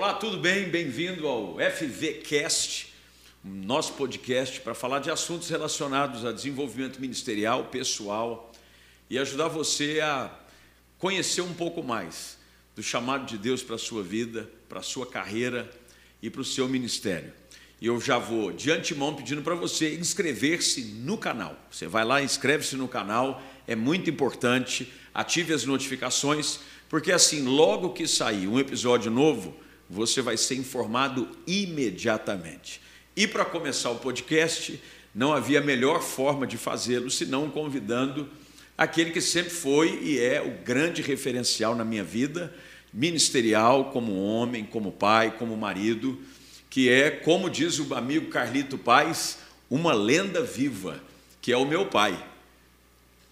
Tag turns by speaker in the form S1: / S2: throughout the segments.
S1: Olá, tudo bem? Bem-vindo ao FVCast, nosso podcast para falar de assuntos relacionados a desenvolvimento ministerial, pessoal e ajudar você a conhecer um pouco mais do chamado de Deus para a sua vida, para a sua carreira e para o seu ministério. E eu já vou de antemão pedindo para você inscrever-se no canal. Você vai lá, inscreve-se no canal, é muito importante, ative as notificações, porque assim, logo que sair um episódio novo, você vai ser informado imediatamente. E para começar o podcast, não havia melhor forma de fazê-lo senão convidando aquele que sempre foi e é o grande referencial na minha vida, ministerial, como homem, como pai, como marido, que é, como diz o amigo Carlito Paz, uma lenda viva, que é o meu pai.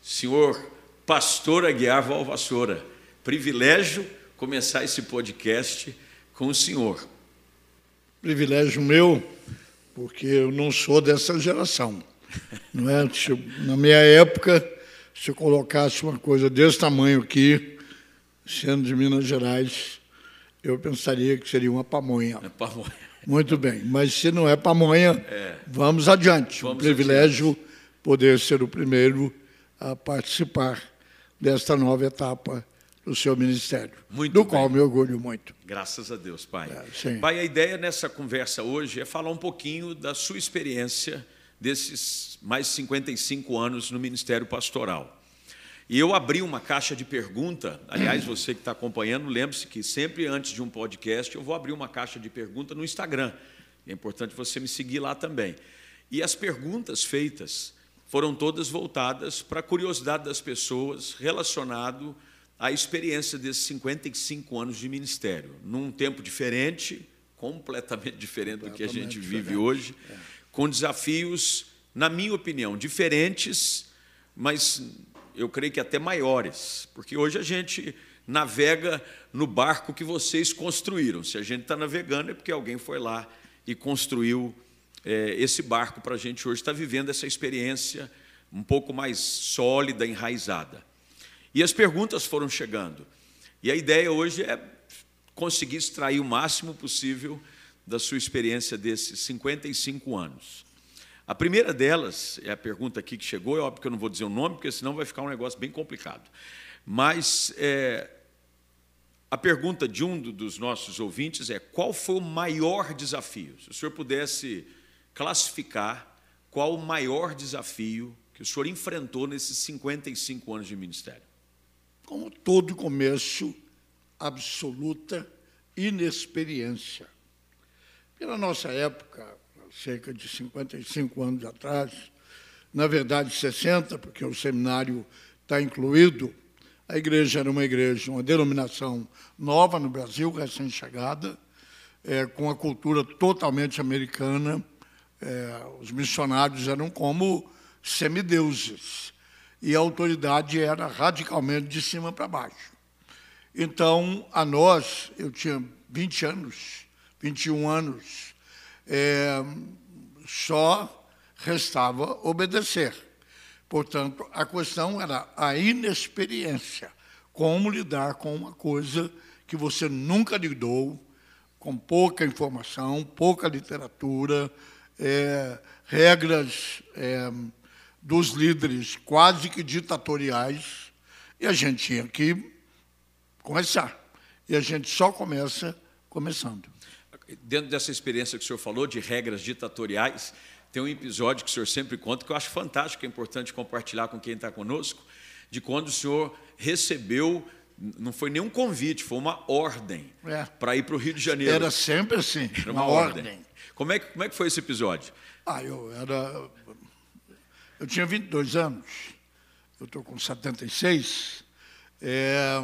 S1: Senhor Pastor Aguiar Valvassoura, privilégio começar esse podcast com o senhor.
S2: Privilégio meu, porque eu não sou dessa geração. Não é? Na minha época, se eu colocasse uma coisa desse tamanho aqui, sendo de Minas Gerais, eu pensaria que seria uma pamonha. É pamonha. Muito bem, mas se não é pamonha, é. vamos adiante. Vamos um privilégio adiante. poder ser o primeiro a participar desta nova etapa do seu ministério, muito do bem. qual me orgulho muito.
S1: Graças a Deus, Pai. É, pai, a ideia nessa conversa hoje é falar um pouquinho da sua experiência desses mais 55 anos no ministério pastoral. E eu abri uma caixa de pergunta, aliás, você que está acompanhando, lembre-se que sempre antes de um podcast eu vou abrir uma caixa de pergunta no Instagram. É importante você me seguir lá também. E as perguntas feitas foram todas voltadas para a curiosidade das pessoas relacionado à experiência desses 55 anos de ministério, num tempo diferente, completamente diferente do que a gente vive hoje, é. com desafios, na minha opinião, diferentes, mas eu creio que até maiores, porque hoje a gente navega no barco que vocês construíram. Se a gente está navegando é porque alguém foi lá e construiu é, esse barco para a gente hoje estar tá vivendo essa experiência um pouco mais sólida, enraizada. E as perguntas foram chegando. E a ideia hoje é conseguir extrair o máximo possível da sua experiência desses 55 anos. A primeira delas, é a pergunta aqui que chegou, é óbvio que eu não vou dizer o nome, porque senão vai ficar um negócio bem complicado. Mas é, a pergunta de um dos nossos ouvintes é: qual foi o maior desafio? Se o senhor pudesse classificar qual o maior desafio que o senhor enfrentou nesses 55 anos de ministério?
S2: Como todo começo, absoluta inexperiência. Pela nossa época, cerca de 55 anos atrás, na verdade 60, porque o seminário está incluído, a igreja era uma igreja, uma denominação nova no Brasil, recém-chegada, é, com a cultura totalmente americana, é, os missionários eram como semideuses e a autoridade era radicalmente de cima para baixo. Então, a nós, eu tinha 20 anos, 21 anos, é, só restava obedecer. Portanto, a questão era a inexperiência. Como lidar com uma coisa que você nunca lidou, com pouca informação, pouca literatura, é, regras é, dos líderes quase que ditatoriais, e a gente tinha que começar. E a gente só começa começando.
S1: Dentro dessa experiência que o senhor falou, de regras ditatoriais, tem um episódio que o senhor sempre conta, que eu acho fantástico, é importante compartilhar com quem está conosco, de quando o senhor recebeu não foi nenhum convite, foi uma ordem é. para ir para o Rio de Janeiro.
S2: Era sempre assim, era uma, uma ordem. ordem.
S1: Como é, que, como é que foi esse episódio?
S2: Ah, eu era. Eu tinha 22 anos, eu estou com 76. É,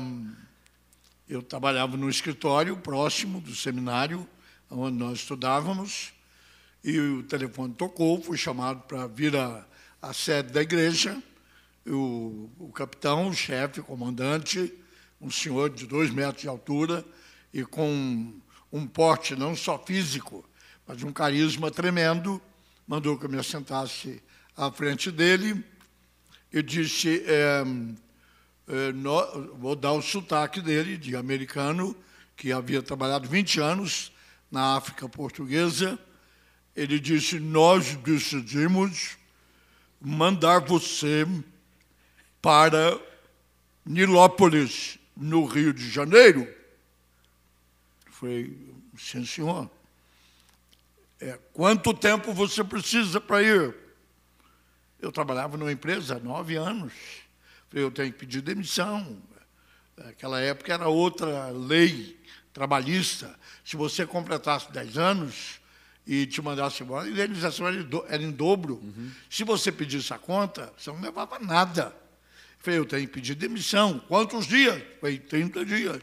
S2: eu trabalhava no escritório próximo do seminário onde nós estudávamos, e o telefone tocou, fui chamado para vir à, sede da igreja. O, o capitão, o chefe, o comandante, um senhor de dois metros de altura e com um porte não só físico, mas um carisma tremendo, mandou que eu me assentasse à frente dele e disse: é, é, no, vou dar o sotaque dele, de americano, que havia trabalhado 20 anos na África Portuguesa, ele disse: Nós decidimos mandar você para Nilópolis, no Rio de Janeiro. Falei, sim, senhor. É, quanto tempo você precisa para ir? Eu trabalhava numa empresa há nove anos. Falei, eu tenho que pedir demissão. Naquela época era outra lei trabalhista. Se você completasse dez anos e te mandasse embora, a indenização era em dobro. Uhum. Se você pedisse a conta, você não levava nada. Falei, eu tenho que pedir demissão. Quantos dias? Falei, 30 dias.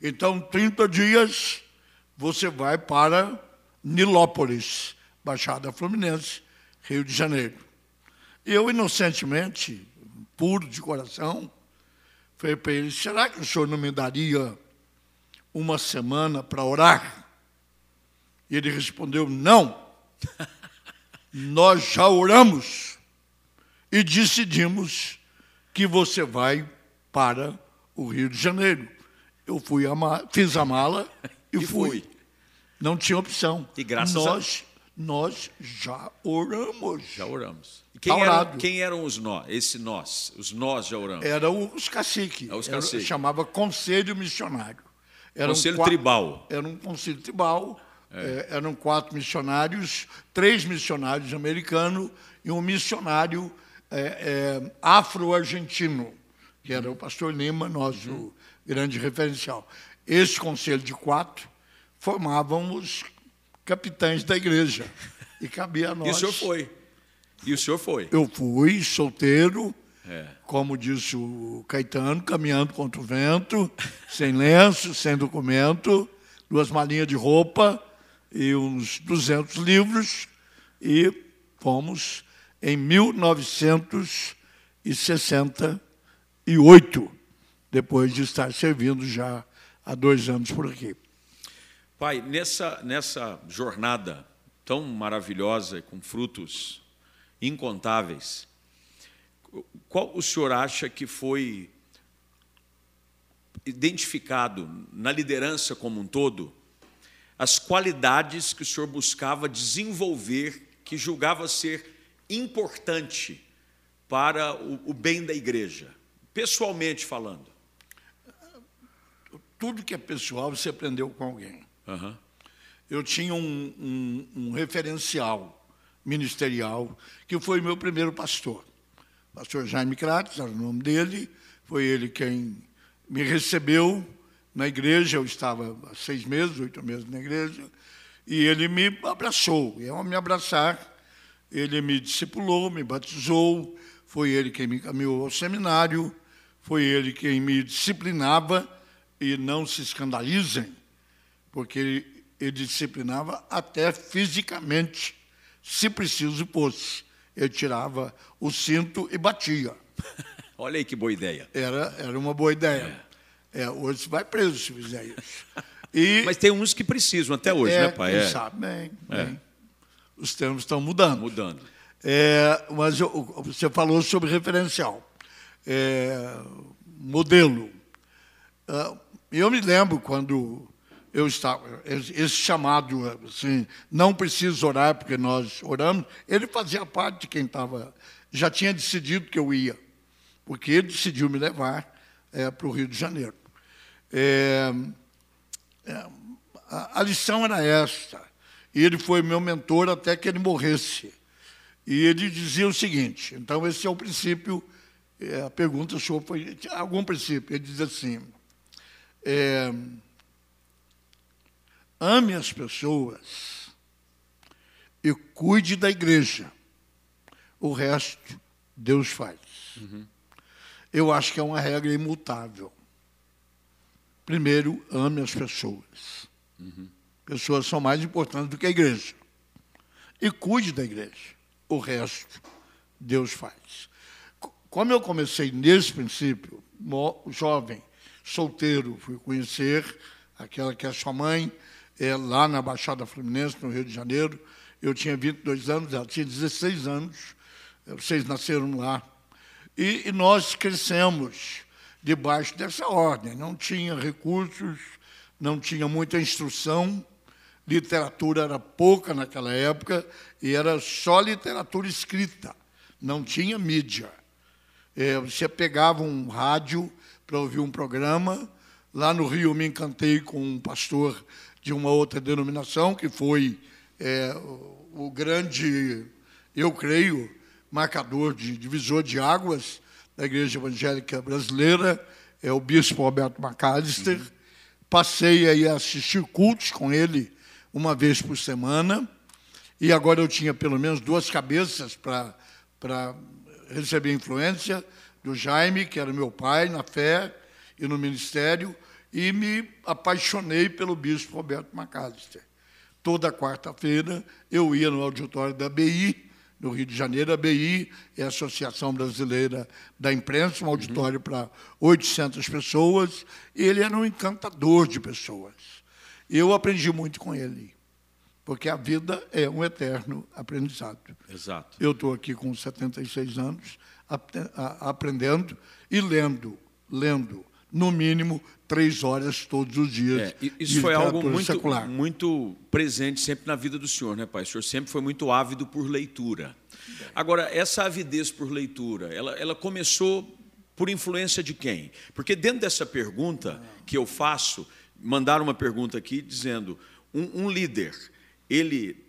S2: Então, 30 dias, você vai para Nilópolis, Baixada Fluminense, Rio de Janeiro. Eu, inocentemente, puro de coração, falei para ele: será que o senhor não me daria uma semana para orar? E ele respondeu: não. Nós já oramos e decidimos que você vai para o Rio de Janeiro. Eu fui a fiz a mala e, e fui. fui. Não tinha opção.
S1: E graças
S2: nós, a... nós já oramos.
S1: Já oramos. Quem, eram, quem eram os nós? Esse nós, os nós já oramos.
S2: Eram os caciques. É os. Era, chamava Conselho Missionário.
S1: Era conselho um tribal.
S2: Era um conselho tribal. É. É, eram quatro missionários, três missionários americanos e um missionário é, é, afro-argentino, que era o pastor Lima, nosso uhum. grande referencial. Esse conselho de quatro formavam os capitães da igreja. E cabia a nós.
S1: E o senhor foi. E o senhor foi.
S2: Eu fui, solteiro, é. como disse o Caetano, caminhando contra o vento, sem lenço, sem documento, duas malinhas de roupa e uns 200 livros, e fomos em 1968, depois de estar servindo já há dois anos por aqui.
S1: Pai, nessa, nessa jornada tão maravilhosa, com frutos incontáveis, qual o senhor acha que foi identificado na liderança como um todo as qualidades que o senhor buscava desenvolver, que julgava ser importante para o, bem da igreja, pessoalmente falando?
S2: Tudo que é pessoal você aprendeu com alguém.
S1: Uhum.
S2: Eu tinha um, um, um, referencial ministerial que foi meu primeiro pastor. Pastor Jaime Crates, era o nome dele, foi ele quem me recebeu na igreja. Eu estava há seis meses, oito meses na igreja, e ele me abraçou. E ao me abraçar, ele me discipulou, me batizou, foi ele quem me encaminhou ao seminário, foi ele quem me disciplinava, e não se escandalizem, porque ele, ele disciplinava até fisicamente, se preciso fosse. Ele tirava o cinto e batia.
S1: Olha aí que boa ideia.
S2: Era, era uma boa ideia. É. É, hoje você vai preso se fizer isso.
S1: E, Mas tem uns que precisam até hoje,
S2: é,
S1: né, pai?
S2: É. sabe, bem, bem os termos estão mudando.
S1: Mudando.
S2: É, mas eu, você falou sobre referencial, é, modelo. É, eu me lembro quando eu estava, esse chamado, assim, não preciso orar porque nós oramos, ele fazia parte de quem estava, já tinha decidido que eu ia, porque ele decidiu me levar é, para o Rio de Janeiro. É, é, a, lição era esta, e ele foi meu mentor até que ele morresse. E ele dizia o seguinte: então, esse é o princípio. É, a pergunta sua foi: algum princípio? Ele diz assim: é, ame as pessoas e cuide da igreja. O resto, Deus faz. Uhum. Eu acho que é uma regra imutável. Primeiro, ame as pessoas. Uhum. Pessoas são mais importantes do que a igreja. E cuide da igreja. O resto, Deus faz. Como eu comecei nesse princípio, jovem, solteiro, fui conhecer aquela que é sua mãe, é, lá na Baixada Fluminense, no Rio de Janeiro. Eu tinha 22 anos, ela tinha 16 anos. Vocês nasceram lá. E, e nós crescemos debaixo dessa ordem. Não tinha recursos, não tinha muita instrução, literatura era pouca naquela época e era só literatura escrita, não tinha mídia. É, você pegava um rádio para ouvir um programa. Lá no Rio, me encantei com um pastor de uma outra denominação, que foi é, o grande, eu creio, marcador de divisor de águas da Igreja Evangélica Brasileira, é o bispo Alberto McAllister. Uhum. Passei aí a assistir cultos com ele uma vez por semana, e agora eu tinha pelo menos duas cabeças para receber influência do Jaime, que era meu pai na fé e no ministério, e me apaixonei pelo bispo Roberto McAllister. Toda quarta-feira eu ia no auditório da BI, no Rio de Janeiro. A BI é a Associação Brasileira da Imprensa, um auditório uhum. para 800 pessoas. E ele era um encantador de pessoas. Eu aprendi muito com ele, porque a vida é um eterno aprendizado.
S1: Exato.
S2: Eu estou aqui com 76 anos, aprendendo e lendo, lendo, no mínimo três horas todos os dias. É,
S1: isso foi algo muito, muito presente sempre na vida do senhor, né, pai? O senhor sempre foi muito ávido por leitura. Agora, essa avidez por leitura, ela, ela começou por influência de quem? Porque dentro dessa pergunta que eu faço, mandaram uma pergunta aqui dizendo: um, um líder, ele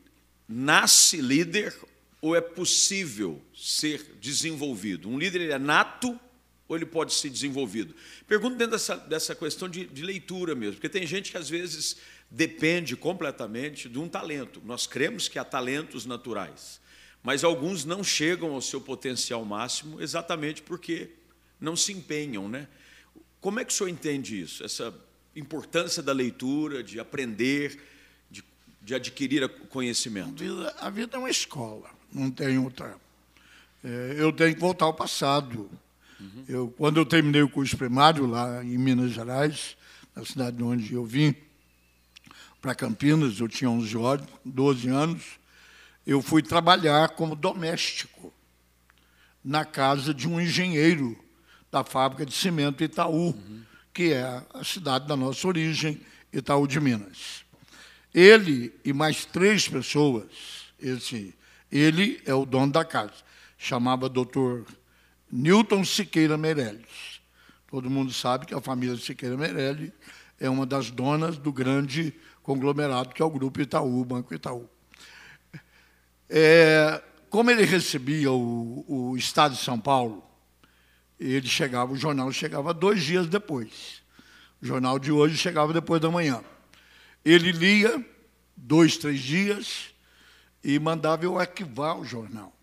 S1: nasce líder ou é possível ser desenvolvido? Um líder ele é nato ou ele pode ser desenvolvido? Pergunto dentro dessa, dessa questão de, de leitura mesmo, porque tem gente que às vezes depende completamente de um talento. Nós cremos que há talentos naturais, mas alguns não chegam ao seu potencial máximo exatamente porque não se empenham, né? Como é que o senhor entende isso? Essa importância da leitura, de aprender, de, de adquirir conhecimento?
S2: A vida, a vida, é uma escola, não tem outra. É, eu tenho que voltar ao passado. Uhum. Eu, quando eu terminei o curso primário lá em Minas Gerais, na cidade onde eu vim, para Campinas, eu tinha 11 anos, 12 anos, eu fui trabalhar como doméstico na casa de um engenheiro da fábrica de cimento Itaú. Uhum que é a cidade da nossa origem, Itaú de Minas. Ele e mais três pessoas, esse, ele é o dono da casa, chamava doutor Newton Siqueira Meirelles. Todo mundo sabe que a família Siqueira Meirelles é uma das donas do grande conglomerado que é o Grupo Itaú, o Banco Itaú. É, como ele recebia o, o Estado de São Paulo, ele chegava, o jornal chegava dois dias depois. O jornal de hoje chegava depois da manhã. Ele lia dois, três dias e mandava eu arquivar o jornal.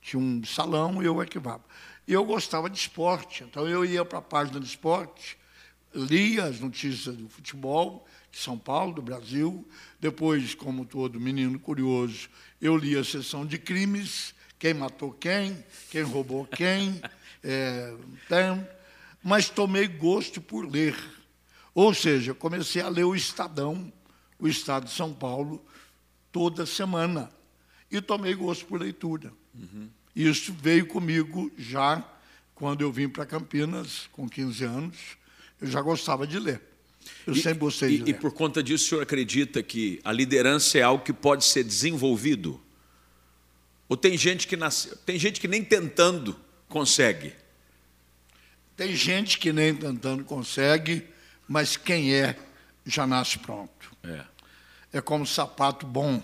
S2: Tinha um salão e eu arquivava. E eu gostava de esporte, então eu ia para a página de esporte, lia as notícias do futebol de São Paulo, do Brasil. Depois, como todo menino curioso, eu lia a sessão de crimes, quem matou quem, quem roubou quem, é, tem, mas tomei gosto por ler. Ou seja, comecei a ler o Estadão, o Estado de São Paulo, toda semana. E tomei gosto por leitura. Uhum. Isso veio comigo já quando eu vim para Campinas, com 15 anos. Eu já gostava de ler. Eu e, sempre gostei
S1: e,
S2: de ler.
S1: E por conta disso, o senhor acredita que a liderança é algo que pode ser desenvolvido? Ou tem gente que nasce, tem gente que nem tentando consegue.
S2: Tem gente que nem tentando consegue, mas quem é já nasce pronto.
S1: É,
S2: é como sapato bom.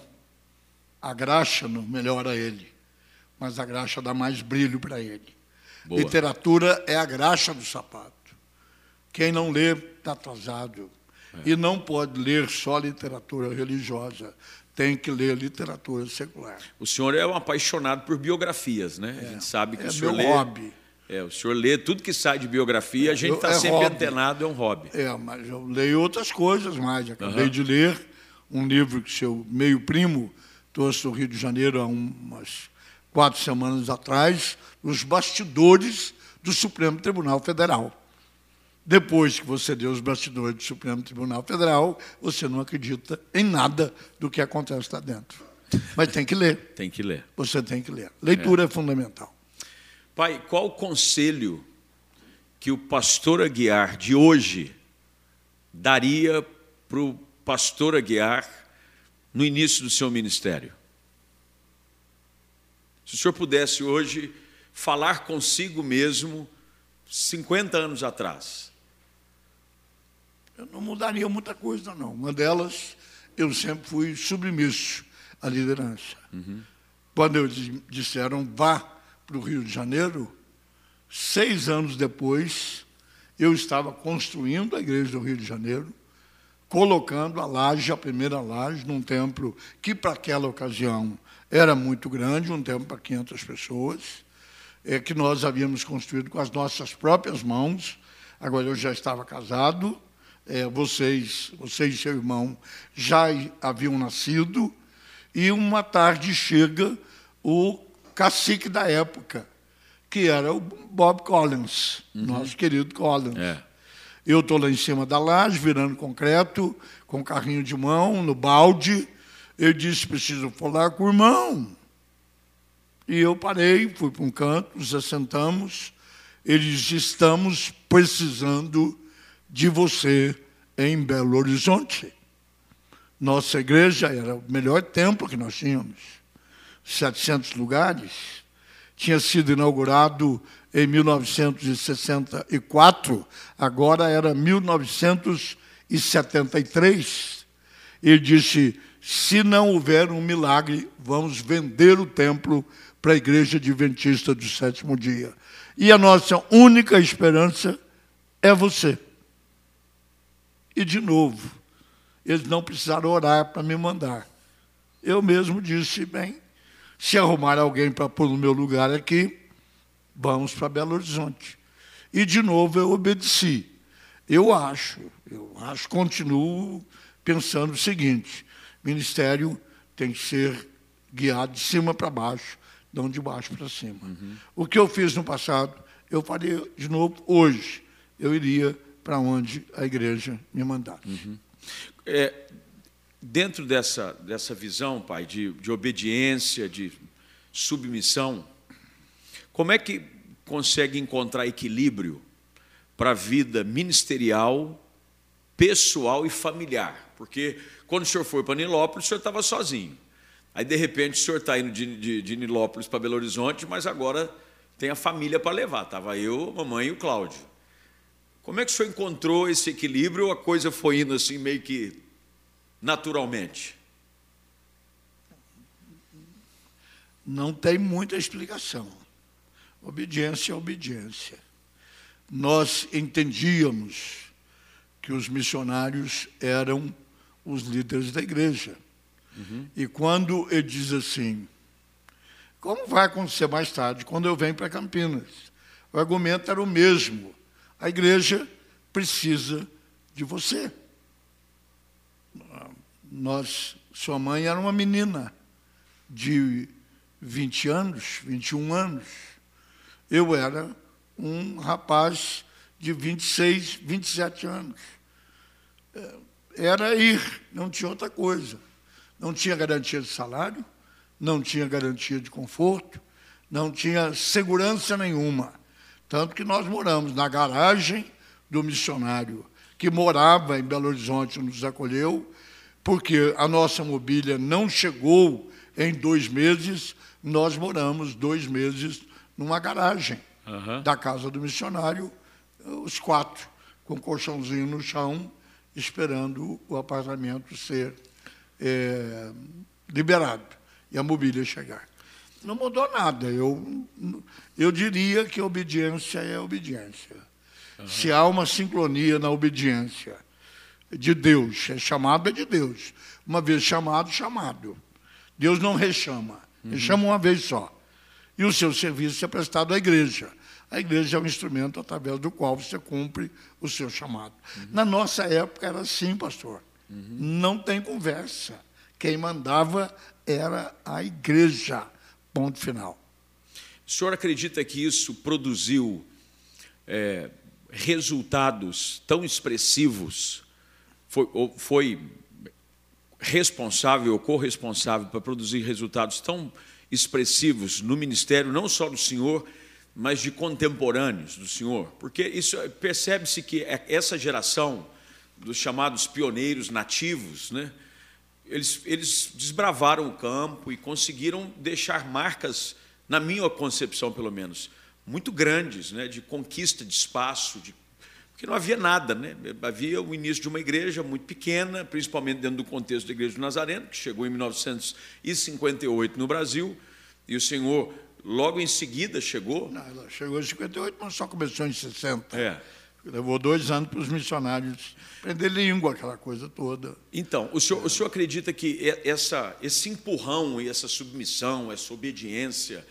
S2: A graxa não melhora ele, mas a graxa dá mais brilho para ele. Boa. Literatura é a graxa do sapato. Quem não lê está atrasado. É. E não pode ler só literatura religiosa tem que ler literatura secular.
S1: O senhor é um apaixonado por biografias, né? É, a gente sabe que
S2: é
S1: o senhor
S2: meu
S1: lê.
S2: hobby.
S1: É, o senhor lê tudo que sai de biografia, é, a gente está é sempre hobby. antenado, é um hobby.
S2: É, mas eu leio outras coisas mais. Acabei uhum. de ler um livro que seu meio primo trouxe do Rio de Janeiro há umas quatro semanas atrás, Os Bastidores do Supremo Tribunal Federal. Depois que você deu os bastidores do Supremo Tribunal Federal, você não acredita em nada do que acontece lá dentro. Mas tem que ler.
S1: Tem que ler.
S2: Você tem que ler. Leitura é, é fundamental.
S1: Pai, qual o conselho que o pastor Aguiar de hoje daria para o pastor Aguiar no início do seu ministério? Se o senhor pudesse hoje falar consigo mesmo 50 anos atrás.
S2: Eu não mudaria muita coisa, não. Uma delas, eu sempre fui submisso à liderança. Uhum. Quando eles disseram vá para o Rio de Janeiro, seis anos depois, eu estava construindo a igreja do Rio de Janeiro, colocando a laje, a primeira laje, num templo que, para aquela ocasião, era muito grande, um templo para 500 pessoas, é, que nós havíamos construído com as nossas próprias mãos. Agora, eu já estava casado, é, vocês, vocês e seu irmão já haviam nascido, e uma tarde chega o cacique da época, que era o Bob Collins, uhum. nosso querido Collins. É. Eu estou lá em cima da laje, virando concreto, com carrinho de mão, no balde. Ele disse: preciso falar com o irmão. E eu parei, fui para um canto, nos assentamos. Ele disse: estamos precisando de você em Belo Horizonte. Nossa igreja era o melhor templo que nós tínhamos, 700 lugares. Tinha sido inaugurado em 1964, agora era 1973. Ele disse: se não houver um milagre, vamos vender o templo para a Igreja Adventista do sétimo dia. E a nossa única esperança é você. E, de novo, eles não precisaram orar para me mandar. Eu mesmo disse, bem, se arrumar alguém para pôr no meu lugar aqui, vamos para Belo Horizonte. E, de novo, eu obedeci. Eu acho, eu acho, continuo pensando o seguinte, ministério tem que ser guiado de cima para baixo, não de baixo para cima. Uhum. O que eu fiz no passado, eu faria de novo hoje. Eu iria para onde a igreja me mandasse. Uhum.
S1: É, dentro dessa, dessa visão, pai, de, de obediência, de submissão, como é que consegue encontrar equilíbrio para a vida ministerial, pessoal e familiar? Porque quando o senhor foi para Nilópolis, o senhor estava sozinho. Aí, de repente, o senhor está indo de, de, de Nilópolis para Belo Horizonte, mas agora tem a família para levar. Estava eu, a mamãe e o Cláudio. Como é que o senhor encontrou esse equilíbrio ou a coisa foi indo assim meio que naturalmente?
S2: Não tem muita explicação. Obediência é obediência. Nós entendíamos que os missionários eram os líderes da igreja. Uhum. E quando ele diz assim, como vai acontecer mais tarde, quando eu venho para Campinas? O argumento era o mesmo a igreja precisa de você. Nós, sua mãe era uma menina de 20 anos, 21 anos. Eu era um rapaz de 26, 27 anos. Era ir, não tinha outra coisa. Não tinha garantia de salário, não tinha garantia de conforto, não tinha segurança nenhuma. Tanto que nós moramos na garagem do missionário que morava em Belo Horizonte, nos acolheu, porque a nossa mobília não chegou em dois meses, nós moramos dois meses numa garagem uhum. da casa do missionário, os quatro, com colchãozinho no chão, esperando o apartamento ser é, liberado e a mobília chegar não mudou nada. Eu, eu diria que obediência é obediência. Uhum. Se há uma sincronia na obediência de Deus, é chamado é de Deus. Uma vez chamado, chamado. Deus não rechama, uhum. ele chama uma vez só. E o seu serviço é prestado à igreja. A igreja é um instrumento através do qual você cumpre o seu chamado. Uhum. Na nossa época era assim, pastor. Uhum. Não tem conversa. Quem mandava era a igreja. Ponto final.
S1: O senhor acredita que isso produziu é, resultados tão expressivos? Foi, foi responsável ou corresponsável para produzir resultados tão expressivos no ministério, não só do senhor, mas de contemporâneos do senhor? Porque isso percebe-se que é, essa geração dos chamados pioneiros nativos, né? eles, eles desbravaram o campo e conseguiram deixar marcas, na minha concepção pelo menos, muito grandes, né? de conquista de espaço, de porque não havia nada, né? havia o início de uma igreja muito pequena, principalmente dentro do contexto da Igreja do Nazareno, que chegou em 1958 no Brasil, e o Senhor logo em seguida chegou.
S2: Não, ela chegou em 58, mas só começou em 60. É. Levou dois anos para os missionários aprender língua, aquela coisa toda.
S1: Então, o senhor, o senhor acredita que essa, esse empurrão e essa submissão, essa obediência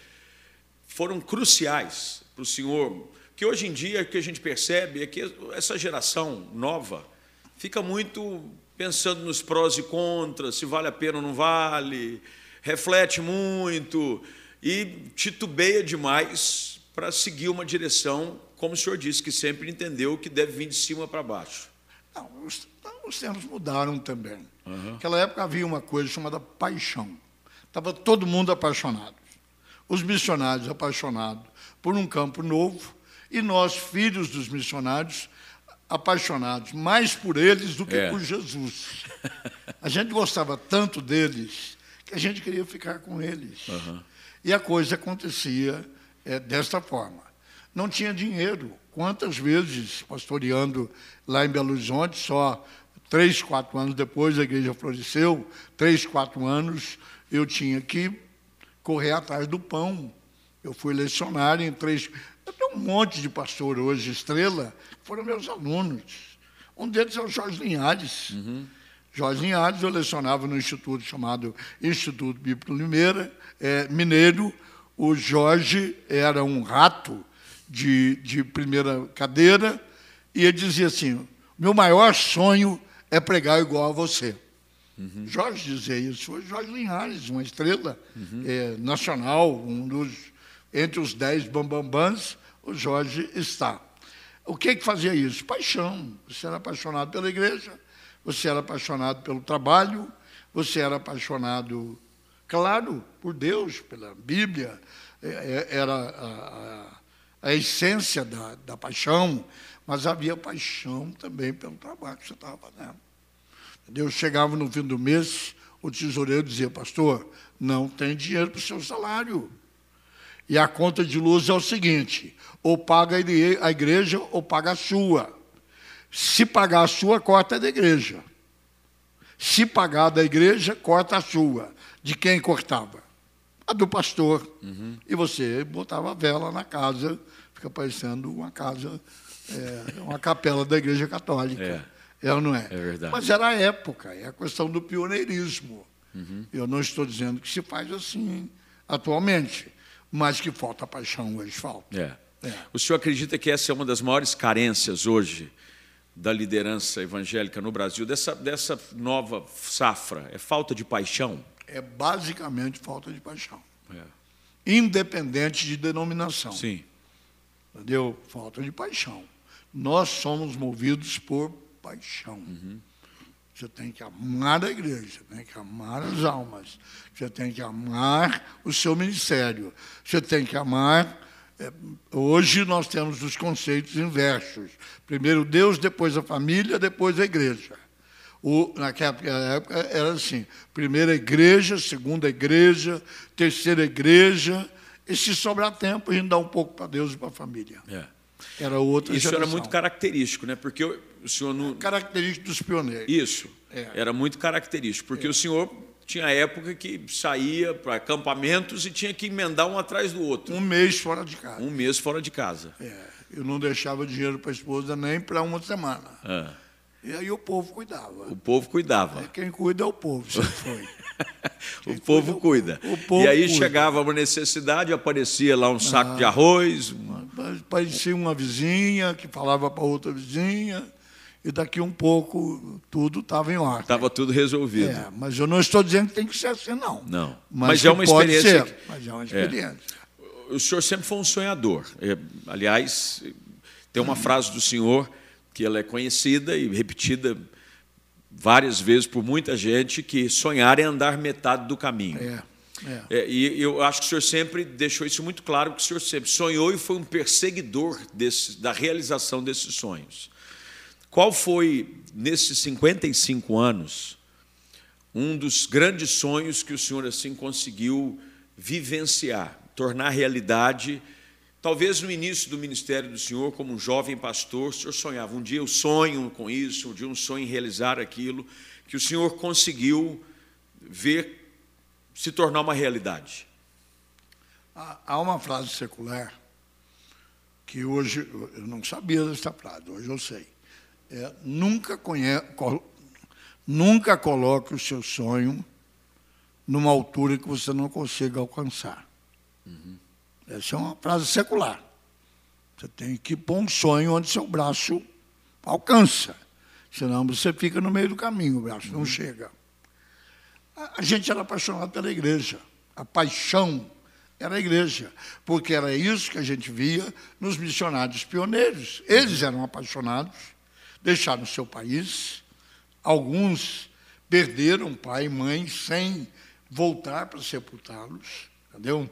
S1: foram cruciais para o senhor que hoje em dia o que a gente percebe é que essa geração nova fica muito pensando nos prós e contras, se vale a pena ou não vale, reflete muito e titubeia demais para seguir uma direção, como o senhor disse, que sempre entendeu que deve vir de cima para baixo.
S2: Não, os, os tempos mudaram também. Uhum. Naquela época havia uma coisa chamada paixão. Estava todo mundo apaixonado. Os missionários apaixonados por um campo novo, e nós, filhos dos missionários, apaixonados mais por eles do que é. por Jesus. A gente gostava tanto deles que a gente queria ficar com eles. Uhum. E a coisa acontecia é, desta forma. Não tinha dinheiro. Quantas vezes, pastoreando lá em Belo Horizonte, só três, quatro anos depois a igreja floresceu, três, quatro anos, eu tinha que correr atrás do pão. Eu fui lecionário em três, eu tenho um monte de pastor hoje, estrela, que foram meus alunos. Um deles é o Jorge Linhares. Uhum. Jorge Linhares, eu lecionava no instituto chamado Instituto Bíblico Limeira, é, Mineiro. O Jorge era um rato de, de primeira cadeira, e ele dizia assim: meu maior sonho é pregar igual a você. Uhum. Jorge dizia isso. Foi Jorge Linhares, uma estrela uhum. é, nacional, um dos entre os dez bambambãs, o Jorge está. O que, que fazia isso? Paixão. Você era apaixonado pela igreja, você era apaixonado pelo trabalho, você era apaixonado, claro, por Deus, pela Bíblia, é, é, era a, a, a essência da, da paixão, mas havia paixão também pelo trabalho que você estava fazendo. Deus chegava no fim do mês, o tesoureiro dizia, pastor, não tem dinheiro para o seu salário. E a conta de luz é o seguinte: ou paga a igreja ou paga a sua. Se pagar a sua, corta da igreja. Se pagar da igreja, corta a sua. De quem cortava? A do pastor. Uhum. E você botava a vela na casa, fica parecendo uma casa, é, uma capela da igreja católica. É. É ou não é?
S1: É verdade.
S2: Mas era a época, é a questão do pioneirismo. Uhum. Eu não estou dizendo que se faz assim atualmente mas que falta paixão hoje, falta.
S1: É. É. O senhor acredita que essa é uma das maiores carências hoje da liderança evangélica no Brasil, dessa, dessa nova safra? É falta de paixão?
S2: É basicamente falta de paixão. É. Independente de denominação.
S1: Sim.
S2: Entendeu? Falta de paixão. Nós somos movidos por paixão. Uhum. Você tem que amar a igreja, você tem que amar as almas, você tem que amar o seu ministério, você tem que amar. É, hoje nós temos os conceitos inversos: primeiro Deus, depois a família, depois a igreja. O, naquela época era assim: primeira igreja, segunda igreja, terceira igreja, e se sobrar tempo, a gente dá um pouco para Deus e para a família.
S1: É.
S2: Era outra
S1: Isso
S2: geração.
S1: era muito característico, né? Porque o senhor não...
S2: Característico dos pioneiros.
S1: Isso. É. Era muito característico, porque é. o senhor tinha época que saía para acampamentos e tinha que emendar um atrás do outro.
S2: Um mês fora de casa.
S1: Um mês fora de casa.
S2: É. Eu não deixava dinheiro para a esposa nem para uma semana.
S1: É.
S2: E aí o povo cuidava.
S1: O povo cuidava.
S2: É, quem cuida é o povo, sempre foi.
S1: o povo cuida. O, povo e aí cuida. chegava uma necessidade, aparecia lá um saco ah, de arroz.
S2: Aparecia uma vizinha que falava para outra vizinha, e daqui um pouco tudo estava em ordem.
S1: Estava tudo resolvido.
S2: É, mas eu não estou dizendo que tem que ser assim, não.
S1: Não. Mas, mas é uma experiência. Ser,
S2: mas é uma experiência.
S1: É. O senhor sempre foi um sonhador. É, aliás, tem uma frase do senhor que ela é conhecida e repetida várias vezes por muita gente que sonhar é andar metade do caminho.
S2: É,
S1: é. É, e eu acho que o senhor sempre deixou isso muito claro, que o senhor sempre sonhou e foi um perseguidor desse, da realização desses sonhos. Qual foi, nesses 55 anos, um dos grandes sonhos que o senhor assim conseguiu vivenciar, tornar realidade? Talvez no início do ministério do senhor, como um jovem pastor, o senhor sonhava, um dia eu sonho com isso, um dia um sonho em realizar aquilo, que o senhor conseguiu ver se tornar uma realidade.
S2: Há uma frase secular que hoje eu não sabia dessa frase, hoje eu sei. É, nunca, conhe, nunca coloque o seu sonho numa altura que você não consiga alcançar. Uhum. Essa é uma frase secular. Você tem que pôr um sonho onde seu braço alcança. Senão você fica no meio do caminho, o braço uhum. não chega. A gente era apaixonado pela igreja. A paixão era a igreja, porque era isso que a gente via nos missionários pioneiros. Eles eram apaixonados, deixaram seu país, alguns perderam pai e mãe sem voltar para sepultá-los, entendeu?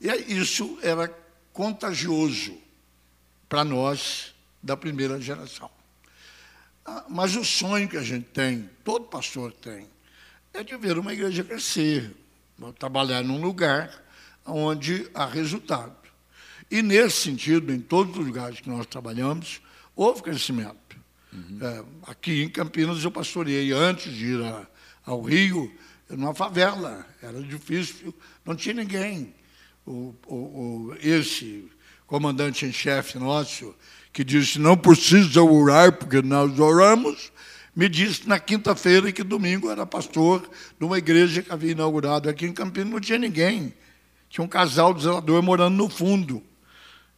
S2: E isso era contagioso para nós da primeira geração. Ah, mas o sonho que a gente tem, todo pastor tem, é de ver uma igreja crescer, trabalhar num lugar onde há resultado. E, nesse sentido, em todos os lugares que nós trabalhamos, houve crescimento. Uhum. É, aqui em Campinas, eu pastoreei antes de ir a, ao Rio, numa favela. Era difícil, não tinha ninguém. O, o, o esse comandante em chefe nosso, que disse: não precisa orar, porque nós oramos, me disse na quinta-feira que domingo era pastor de uma igreja que havia inaugurado aqui em Campinas, não tinha ninguém. Tinha um casal de zelador morando no fundo.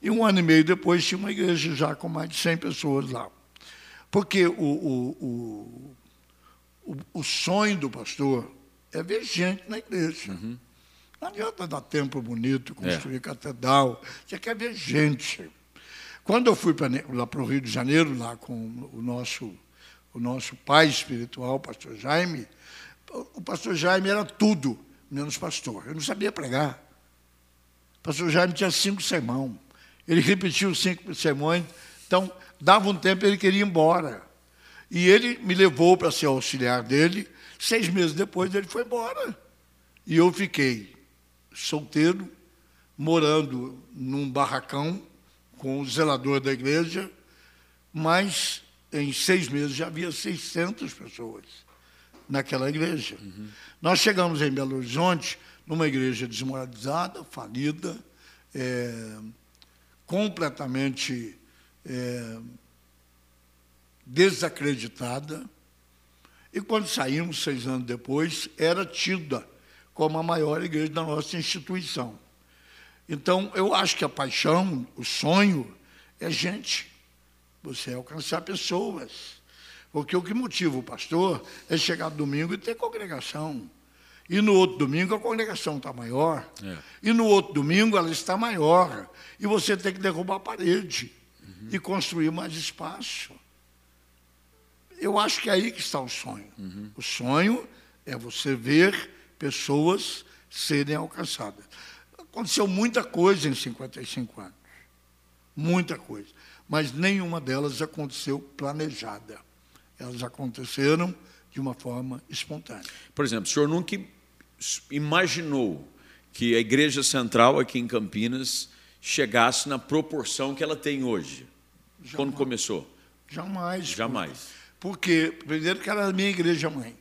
S2: E um ano e meio depois tinha uma igreja já com mais de 100 pessoas lá. Porque o, o, o, o sonho do pastor é ver gente na igreja. Uhum. Não adianta dar tempo bonito, construir é. catedral. Você quer ver gente. Quando eu fui pra, lá para o Rio de Janeiro, lá com o nosso, o nosso pai espiritual, o pastor Jaime, o pastor Jaime era tudo, menos pastor. Eu não sabia pregar. O pastor Jaime tinha cinco sermão. Ele repetiu cinco sermões. Então, dava um tempo ele queria ir embora. E ele me levou para ser auxiliar dele. Seis meses depois, ele foi embora. E eu fiquei solteiro, morando num barracão com o zelador da igreja, mas em seis meses já havia 600 pessoas naquela igreja. Uhum. Nós chegamos em Belo Horizonte, numa igreja desmoralizada, falida, é, completamente é, desacreditada. E quando saímos, seis anos depois, era tida como a maior igreja da nossa instituição. Então, eu acho que a paixão, o sonho, é gente. Você alcançar pessoas. Porque o que motiva o pastor é chegar domingo e ter congregação. E no outro domingo a congregação está maior. É. E no outro domingo ela está maior. E você tem que derrubar a parede uhum. e construir mais espaço. Eu acho que é aí que está o sonho. Uhum. O sonho é você ver pessoas serem alcançadas. Aconteceu muita coisa em 55 anos. Muita coisa. Mas nenhuma delas aconteceu planejada. Elas aconteceram de uma forma espontânea.
S1: Por exemplo, o senhor nunca imaginou que a Igreja Central aqui em Campinas chegasse na proporção que ela tem hoje, Jamais. quando começou?
S2: Jamais.
S1: Jamais.
S2: Porque, primeiro, que era a minha igreja mãe.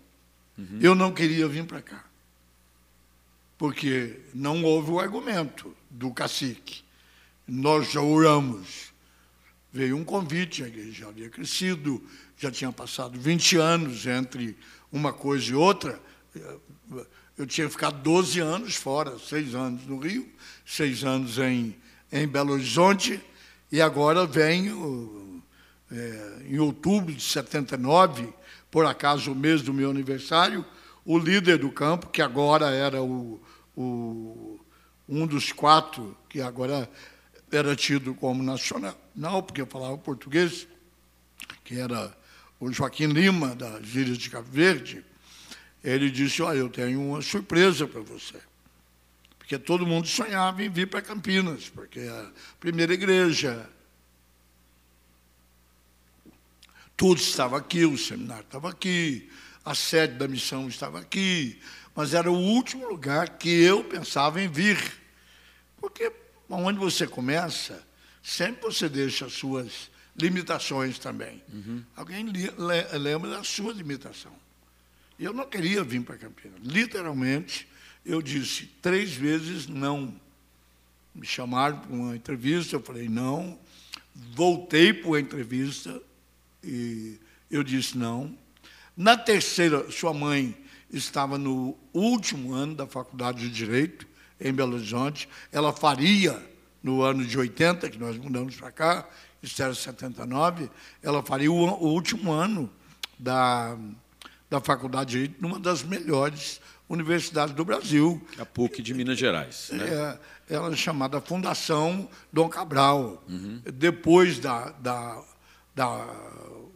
S2: Uhum. Eu não queria vir para cá porque não houve o argumento do cacique. Nós já oramos. Veio um convite, a igreja já havia crescido, já tinha passado 20 anos entre uma coisa e outra. Eu tinha ficado 12 anos fora, seis anos no Rio, seis anos em, em Belo Horizonte, e agora venho, é, em outubro de 79, por acaso o mês do meu aniversário, o líder do campo, que agora era o, o, um dos quatro, que agora era tido como nacional, porque falava português, que era o Joaquim Lima, das Ilhas de Cabo Verde, ele disse, olha, eu tenho uma surpresa para você. Porque todo mundo sonhava em vir para Campinas, porque a primeira igreja. tudo estava aqui, o seminário estava aqui, a sede da missão estava aqui, mas era o último lugar que eu pensava em vir. Porque onde você começa, sempre você deixa as suas limitações também. Uhum. Alguém lembra da sua limitação. Eu não queria vir para Campinas. Literalmente, eu disse três vezes não. Me chamaram para uma entrevista, eu falei não. Voltei para a entrevista e eu disse não. Na terceira, sua mãe estava no último ano da Faculdade de Direito, em Belo Horizonte. Ela faria, no ano de 80, que nós mudamos para cá, isso era 79, ela faria o, último ano da da Faculdade de Direito numa das melhores universidades do Brasil.
S1: A PUC de Minas Gerais.
S2: Né? É, ela é chamada Fundação Dom Cabral. Uhum. Depois da, da, da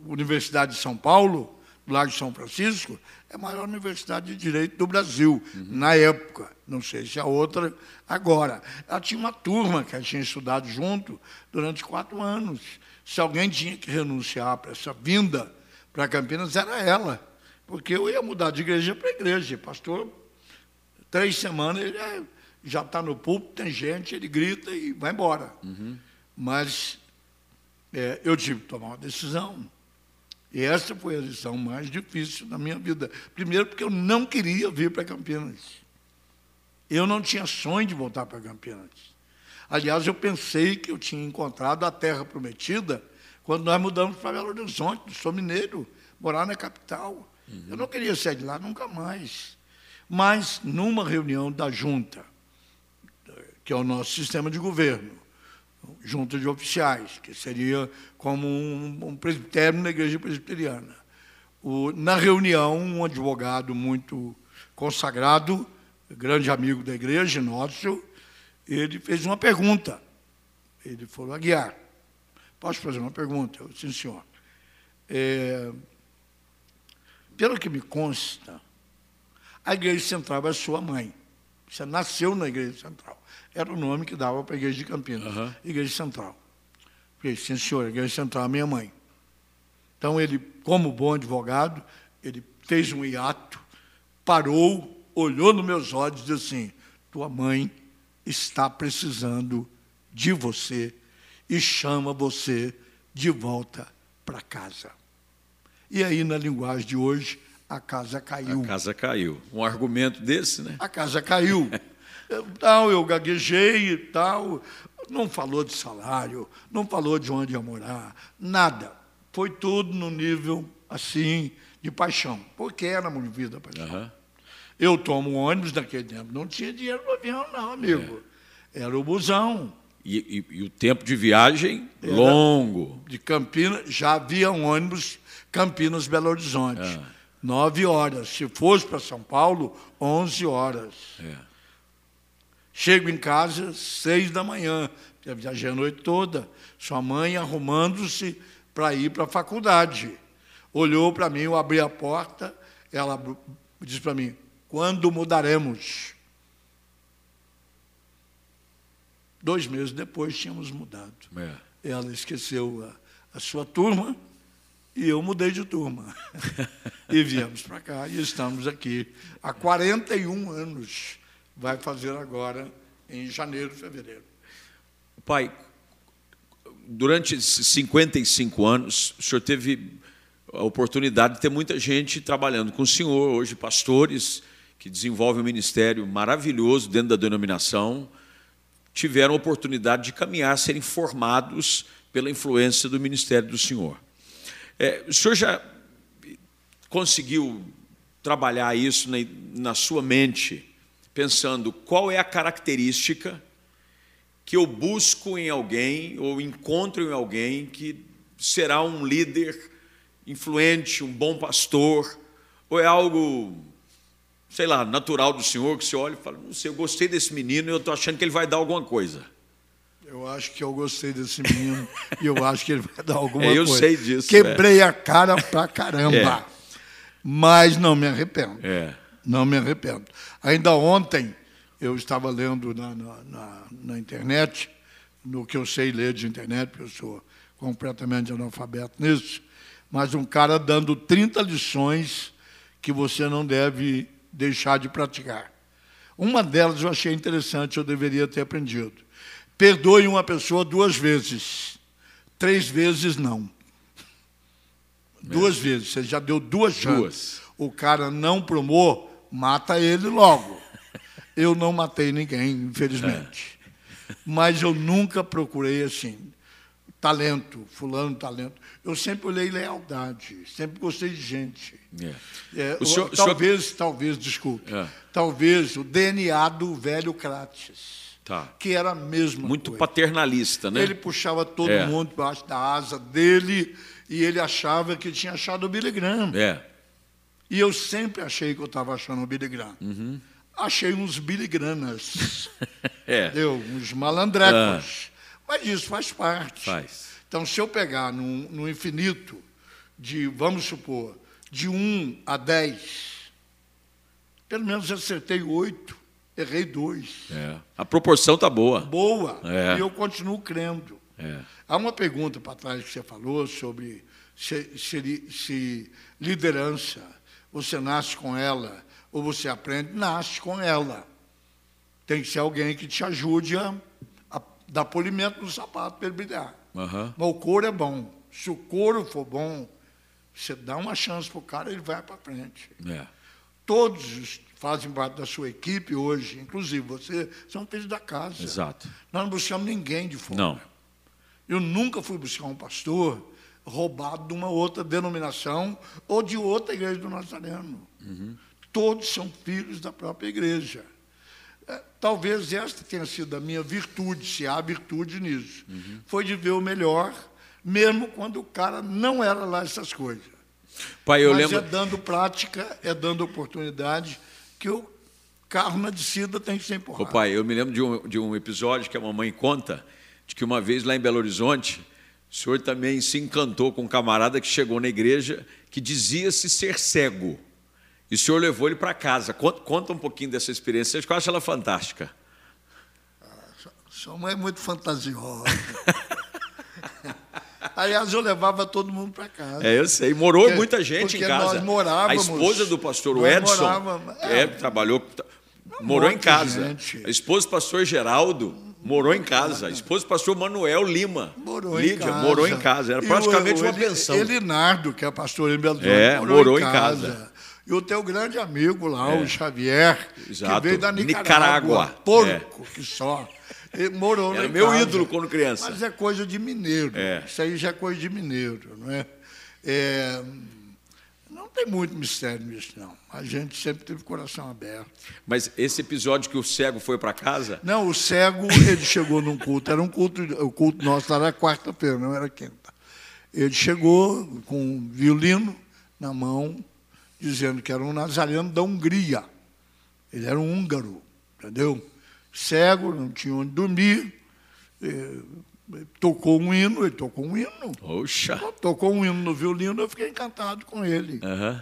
S2: Universidade de São Paulo, do Largo de São Francisco, é a maior universidade de direito do Brasil, uhum. na época. Não sei se a outra agora. Ela tinha uma turma que ela tinha estudado junto durante quatro anos. Se alguém tinha que renunciar para essa vinda para Campinas, era ela. Porque eu ia mudar de igreja para igreja. Pastor, três semanas ele é, já está no púlpito, tem gente, ele grita e vai embora. Uhum. Mas é, eu tive que tomar uma decisão. E essa foi a lição mais difícil da minha vida. Primeiro, porque eu não queria vir para Campinas. Eu não tinha sonho de voltar para Campinas. Aliás, eu pensei que eu tinha encontrado a terra prometida quando nós mudamos para Belo Horizonte, sou mineiro, morar na capital. Eu não queria sair de lá nunca mais. Mas, numa reunião da junta, que é o nosso sistema de governo, junta de oficiais, que seria como um, um presbitério na igreja presbiteriana. O, na reunião, um advogado muito consagrado, grande amigo da igreja, nosso, ele fez uma pergunta. Ele falou, Aguiar, posso fazer uma pergunta? Eu disse, senhor. É, pelo que me consta, a igreja central é sua mãe. Você nasceu na igreja central. Era o nome que dava para a igreja de Campinas, uhum. igreja central. Falei, sim, senhor, a igreja central é minha mãe. Então, ele, como bom advogado, ele fez um hiato, parou, olhou nos meus olhos e disse assim: Tua mãe está precisando de você e chama você de volta para casa. E aí, na linguagem de hoje, a casa caiu.
S1: A casa caiu. Um argumento desse, né?
S2: A casa caiu. Então, eu gaguejei e tal. Não falou de salário, não falou de onde ia morar, nada. Foi tudo no nível, assim, de paixão. Porque era uma vida paixão. Uhum. Eu tomo ônibus naquele tempo. Não tinha dinheiro no avião, não, amigo. É. Era o busão.
S1: E, e, e, o tempo de viagem era longo.
S2: De Campinas, já havia um ônibus Campinas, Belo Horizonte. É. Nove horas. Se fosse para São Paulo, onze horas. É. Chego em casa, seis da manhã. Já viajei a noite toda. Sua mãe arrumando-se para ir para a faculdade. Olhou para mim, eu abri a porta, ela disse para mim, quando mudaremos? Dois meses depois tínhamos mudado. É. Ela esqueceu a, a sua turma e eu mudei de turma. e viemos para cá e estamos aqui há 41 anos. Vai fazer agora em janeiro, fevereiro.
S1: Pai, durante esses 55 anos, o senhor teve a oportunidade de ter muita gente trabalhando com o senhor, hoje pastores que desenvolvem um ministério maravilhoso dentro da denominação, tiveram a oportunidade de caminhar, serem formados pela influência do ministério do senhor. É, o senhor já conseguiu trabalhar isso na, na sua mente, pensando qual é a característica que eu busco em alguém ou encontro em alguém que será um líder influente, um bom pastor, ou é algo, sei lá, natural do Senhor, que você olha e fala, não sei, eu gostei desse menino e eu estou achando que ele vai dar alguma coisa.
S2: Eu acho que eu gostei desse menino e eu acho que ele vai dar alguma
S1: é, eu
S2: coisa.
S1: Eu sei disso.
S2: Quebrei é. a cara pra caramba. É. Mas não me arrependo.
S1: É.
S2: Não me arrependo. Ainda ontem eu estava lendo na, na, na, internet, no que eu sei ler de internet, porque eu sou completamente analfabeto nisso, mas um cara dando 30 lições que você não deve deixar de praticar. Uma delas eu achei interessante, eu deveria ter aprendido. Perdoe uma pessoa duas vezes, três vezes não. Duas vezes, você já deu duas chances. Duas. O cara não promou, mata ele logo. Eu não matei ninguém, infelizmente. É. Mas eu nunca procurei assim talento, fulano talento. Eu sempre olhei lealdade, sempre gostei de gente. É. É, o senhor, talvez, senhor... talvez, desculpe, é. talvez o DNA do velho Crates, tá. que era a mesma
S1: Muito
S2: coisa.
S1: paternalista, né?
S2: Ele puxava todo é. mundo debaixo da asa dele e ele achava que tinha achado o Billy Graham. É. E eu sempre achei que eu estava achando o Billy Graham. Uhum. Achei uns Billy Granas, é. Entendeu? uns malandrecos. Ah. Mas isso faz parte. Faz. Então, se eu pegar no, no infinito de, vamos supor, de 1 a 10, pelo menos acertei 8, errei 2.
S1: É. A proporção está boa.
S2: Boa. É. E eu continuo crendo. É. Há uma pergunta para trás que você falou sobre se, se, se liderança, você nasce com ela ou você aprende, nasce com ela. Tem que ser alguém que te ajude a dá polimento no sapato para ele brilhar. Uhum. Mas o couro é bom. Se o couro for bom, você dá uma chance para o cara, ele vai para frente. É. Todos fazem parte da sua equipe hoje, inclusive você, são filhos da casa.
S1: Exato.
S2: Nós não buscamos ninguém de fora.
S1: Não.
S2: Eu nunca fui buscar um pastor roubado de uma outra denominação ou de outra igreja do Nazareno. Uhum. Todos são filhos da própria igreja. É, talvez esta tenha sido a minha virtude, se há virtude nisso. Uhum. Foi de ver o melhor, mesmo quando o cara não era lá essas coisas.
S1: Pai, eu
S2: Mas
S1: lembro...
S2: é dando prática, é dando oportunidade, que o carro na descida tem que ser empurrado.
S1: Ô, pai, eu me lembro de um, de um episódio que a mamãe conta, de que uma vez lá em Belo Horizonte, o senhor também se encantou com um camarada que chegou na igreja que dizia-se ser cego. E o senhor levou ele para casa. Conta, conta, um pouquinho dessa experiência. Eu acho ela fantástica.
S2: Ah, sua mãe é muito fantasiosa. Aliás, eu levava todo mundo para casa.
S1: É, eu sei. Morou porque, muita gente em casa.
S2: Nós morávamos.
S1: A esposa do pastor Edson é, é, trabalhou, morou em casa. Gente. A esposa do pastor Geraldo morou em casa. A esposa do pastor Manuel Lima.
S2: Morou Lídia, em casa.
S1: morou em casa. Era praticamente o, o, uma pensão.
S2: Elinardo, que é pastor em Belo
S1: Horizonte, é, morou, morou, em casa. casa.
S2: E o teu grande amigo lá, é. o Xavier, Exato. que veio da Nicarágua. Nicarágua. Porco é. que só. Ele morou
S1: Era meu casa. ídolo quando criança.
S2: Mas é coisa de mineiro. É. Isso aí já é coisa de mineiro, não é? é? Não tem muito mistério nisso, não. A gente sempre teve o coração aberto.
S1: Mas esse episódio que o cego foi para casa?
S2: Não, o cego, ele chegou num culto. Era um culto, o culto nosso era quarta-feira, não era quinta. Ele chegou com um violino na mão, dizendo que era um nazareno da Hungria. Ele era um húngaro, entendeu? Cego, não tinha onde dormir. Eh, tocou um hino, ele tocou um hino.
S1: Oxa!
S2: Tocou um hino no violino, eu fiquei encantado com ele. Uhum.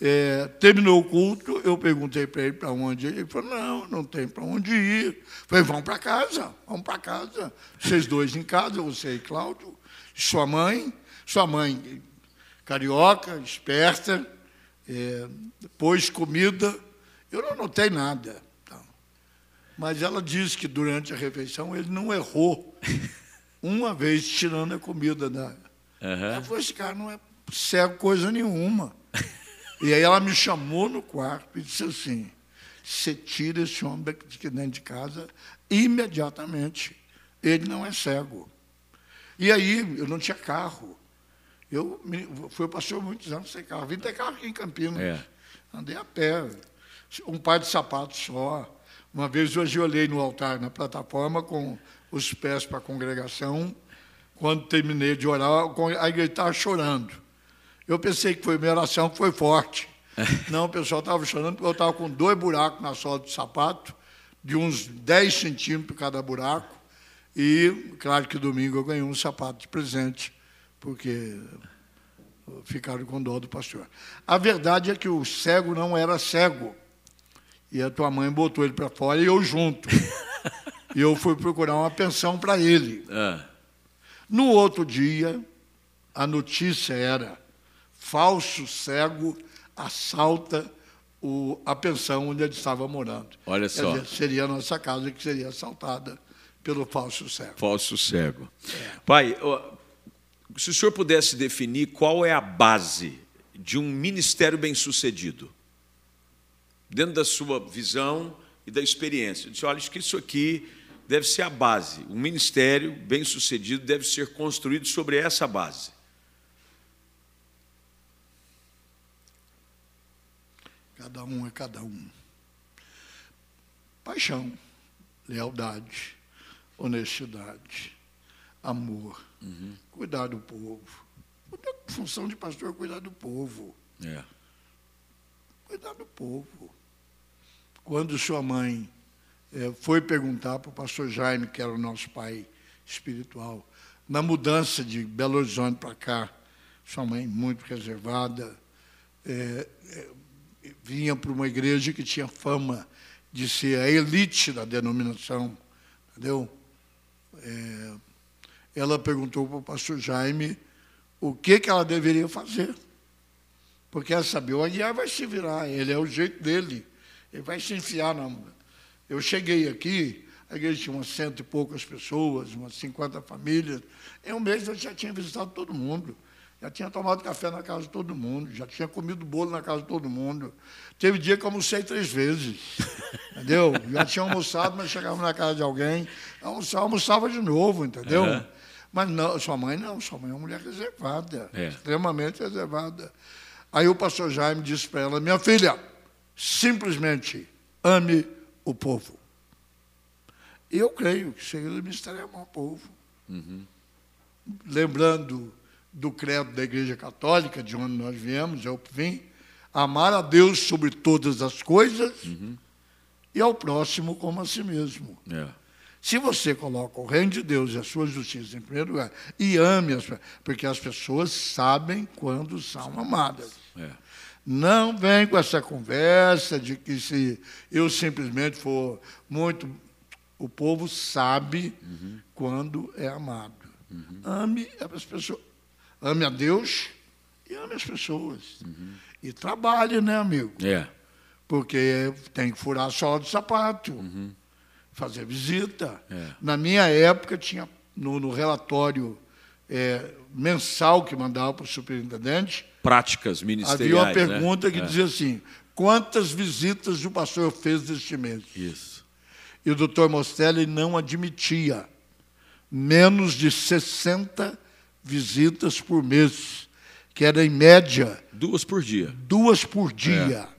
S2: É, terminou o culto, eu perguntei para ele para onde ir. Ele falou: não, não tem para onde ir. falei: vamos para casa, vamos para casa. Vocês dois em casa, você e Cláudio, sua mãe, sua mãe carioca, esperta, é, pôs comida, eu não notei nada. Mas ela disse que durante a refeição ele não errou uma vez tirando a comida da. Uhum. Ela falou: esse cara não é cego coisa nenhuma. e aí ela me chamou no quarto e disse assim: você tira esse homem de dentro de casa imediatamente. Ele não é cego. E aí eu não tinha carro. Eu fui pastor muitos anos sem carro. Vim ter carro aqui em Campinas. É. Andei a pé. Um par de sapatos só. Uma vez eu ajoelhei no altar, na plataforma, com os pés para a congregação. Quando terminei de orar, a igreja estava chorando. Eu pensei que foi minha oração que foi forte. Não, o pessoal estava chorando porque eu estava com dois buracos na sola do sapato, de uns 10 centímetros cada buraco. E, claro que domingo eu ganhei um sapato de presente porque ficaram com dó do pastor. A verdade é que o cego não era cego. E a tua mãe botou ele para fora e eu junto. e eu fui procurar uma pensão para ele. É. No outro dia, a notícia era falso cego assalta o, a pensão onde ele estava morando.
S1: Olha só.
S2: Dizer, seria a nossa casa que seria assaltada pelo falso cego.
S1: Falso cego. É. Pai, se o senhor pudesse definir qual é a base de um ministério bem-sucedido, dentro da sua visão e da experiência, disse, olha, acho que isso aqui deve ser a base. Um ministério bem-sucedido deve ser construído sobre essa base.
S2: Cada um é cada um. Paixão, lealdade, honestidade, amor, uhum. cuidar do povo. A função de pastor é cuidar do povo. É. Cuidar do povo. Quando sua mãe é, foi perguntar para o pastor Jaime, que era o nosso pai espiritual, na mudança de Belo Horizonte para cá, sua mãe muito reservada, é, é, vinha para uma igreja que tinha fama de ser a elite da denominação, entendeu? É, ela perguntou para o pastor Jaime o que, que ela deveria fazer. Porque ela sabia, o Aguiar vai se virar, ele é o jeito dele, ele vai se enfiar na. Eu cheguei aqui, a igreja tinha umas cento e poucas pessoas, umas 50 famílias. Em um mês eu já tinha visitado todo mundo. Já tinha tomado café na casa de todo mundo, já tinha comido bolo na casa de todo mundo. Teve dia que eu almocei três vezes, entendeu? Já tinha almoçado, mas chegava na casa de alguém, almoçava, almoçava de novo, entendeu? Uhum. Mas não, sua mãe não, sua mãe é uma mulher reservada, é. extremamente reservada. Aí o pastor Jaime disse para ela, minha filha, simplesmente ame o povo. E eu creio que do ministério é amar o povo. Uhum. Lembrando do credo da Igreja Católica, de onde nós viemos, eu vim, amar a Deus sobre todas as coisas uhum. e ao próximo como a si mesmo. É. Se você coloca o reino de Deus e a sua justiça em primeiro lugar, e ame as porque as pessoas sabem quando são amadas. É. Não vem com essa conversa de que se eu simplesmente for muito. O povo sabe uhum. quando é amado. Uhum. Ame as pessoas. Ame a Deus e ame as pessoas. Uhum. E trabalhe, né, amigo? É. Porque tem que furar a sola do sapato, uhum. fazer visita. É. Na minha época, tinha no, no relatório é, mensal que mandava para o superintendente.
S1: Práticas ministeriais. Havia
S2: uma né? pergunta né? que é. dizia assim: quantas visitas o pastor fez este mês?
S1: Isso.
S2: E o doutor Mostelli não admitia menos de 60 visitas por mês, que era em média.
S1: Duas por dia.
S2: Duas por dia. É.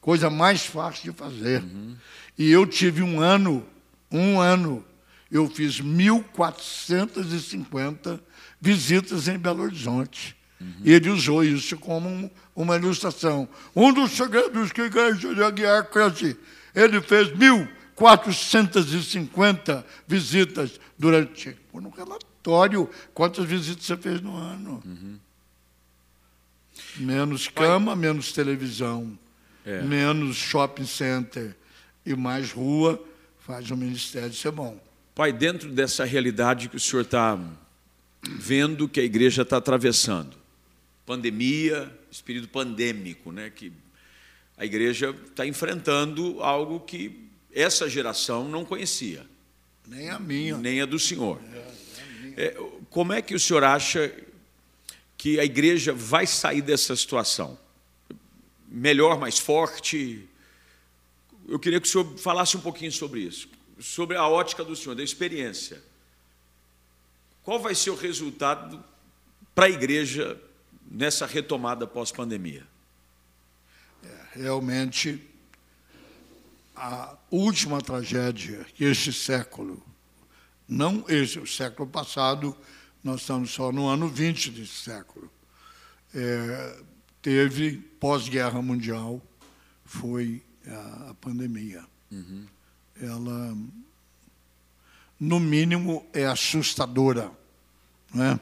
S2: Coisa mais fácil de fazer. Uhum. E eu tive um ano, um ano, eu fiz 1.450 visitas em Belo Horizonte. Uhum. E ele usou isso como um, uma ilustração. Um dos segredos que a igreja de Aguiar cresce, ele fez 1.450 visitas durante. Por um relatório quantas visitas você fez no ano. Uhum. Menos cama, Pai, menos televisão, é. menos shopping center e mais rua, faz o ministério ser bom.
S1: Pai, dentro dessa realidade que o senhor está vendo que a igreja está atravessando, pandemia, espírito pandêmico, né, que a igreja está enfrentando algo que essa geração não conhecia.
S2: Nem a minha.
S1: Nem a do senhor. É. É, como é que o senhor acha que a igreja vai sair dessa situação? Melhor, mais forte? Eu queria que o senhor falasse um pouquinho sobre isso, sobre a ótica do senhor, da experiência. Qual vai ser o resultado para a igreja nessa retomada pós-pandemia?
S2: É, realmente, a última tragédia que este século não esse, o século passado, nós estamos só no ano 20 desse século. É, teve, pós-guerra mundial, foi a, a pandemia. Uhum. Ela, no mínimo, é assustadora. Né?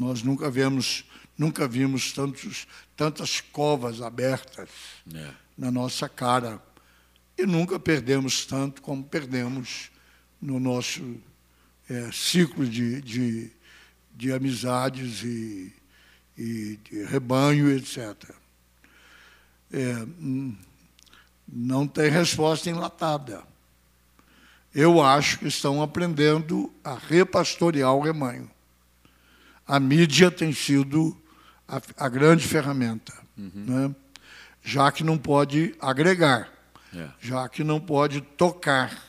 S2: Nós nunca vemos, nunca vimos tantos, tantas covas abertas é. na nossa cara. E nunca perdemos tanto como perdemos no nosso é, ciclo de, de, de amizades e, e de rebanho, etc. É, hum, não tem resposta enlatada. Eu acho que estão aprendendo a repastorear o rebanho. A mídia tem sido a, a grande ferramenta, uhum. né? já que não pode agregar, é. já que não pode tocar.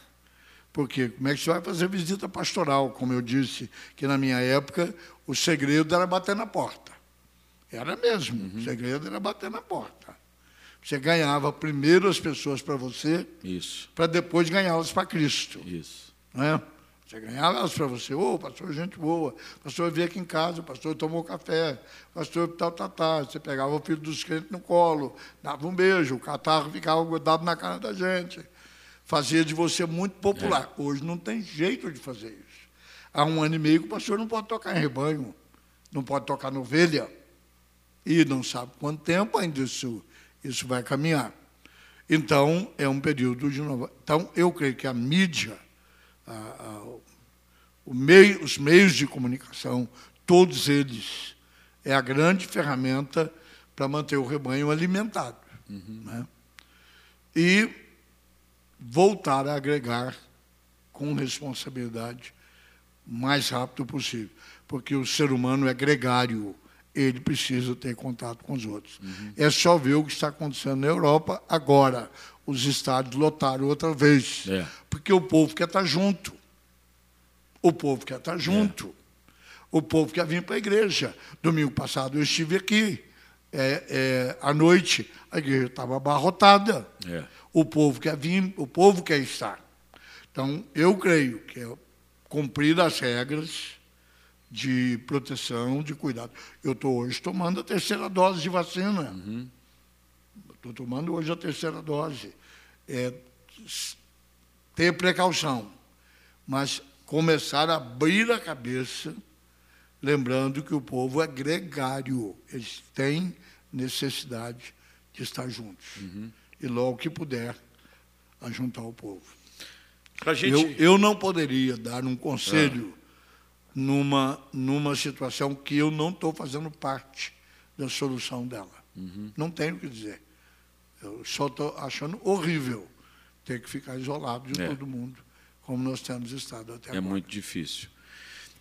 S2: Porque como é que você vai fazer visita pastoral? Como eu disse, que na minha época o segredo era bater na porta. Era mesmo, uhum. o segredo era bater na porta. Você ganhava primeiro as pessoas para você, para depois ganhá-las para Cristo.
S1: Isso.
S2: Né? Você ganhava elas para você. Ô, oh, pastor, gente boa. Pastor veio aqui em casa, o pastor tomou café, pastor tal, tal, tal. Você pegava o filho dos crentes no colo, dava um beijo, o catarro ficava grudado na cara da gente. Fazia de você muito popular. É. Hoje não tem jeito de fazer isso. Há um ano e meio que o pastor não pode tocar em rebanho, não pode tocar no ovelha. E não sabe quanto tempo ainda isso, isso vai caminhar. Então, é um período de novo. Então, eu creio que a mídia a, a, meio, os meios de comunicação, todos eles, é a grande ferramenta para manter o rebanho alimentado. Uhum. Né? E voltar a agregar com responsabilidade mais rápido possível, porque o ser humano é gregário, ele precisa ter contato com os outros. Uhum. É só ver o que está acontecendo na Europa agora os estádios lotaram outra vez. É. Porque o povo quer estar junto. O povo quer estar junto. É. O povo quer vir para a igreja. Domingo passado eu estive aqui. É, é, à noite, a igreja estava abarrotada. É. O povo quer vir, o povo quer estar. Então, eu creio que é cumprir as regras de proteção, de cuidado. Eu estou hoje tomando a terceira dose de vacina. Uhum. Estou tomando hoje a terceira dose. É, ter precaução, mas começar a abrir a cabeça, lembrando que o povo é gregário, eles têm necessidade de estar juntos. Uhum. E logo que puder, ajuntar o povo. Gente... Eu, eu não poderia dar um conselho ah. numa, numa situação que eu não estou fazendo parte da solução dela. Uhum. Não tenho o que dizer. Eu só estou achando horrível ter que ficar isolado de é. todo mundo, como nós temos estado até
S1: é
S2: agora.
S1: É muito difícil.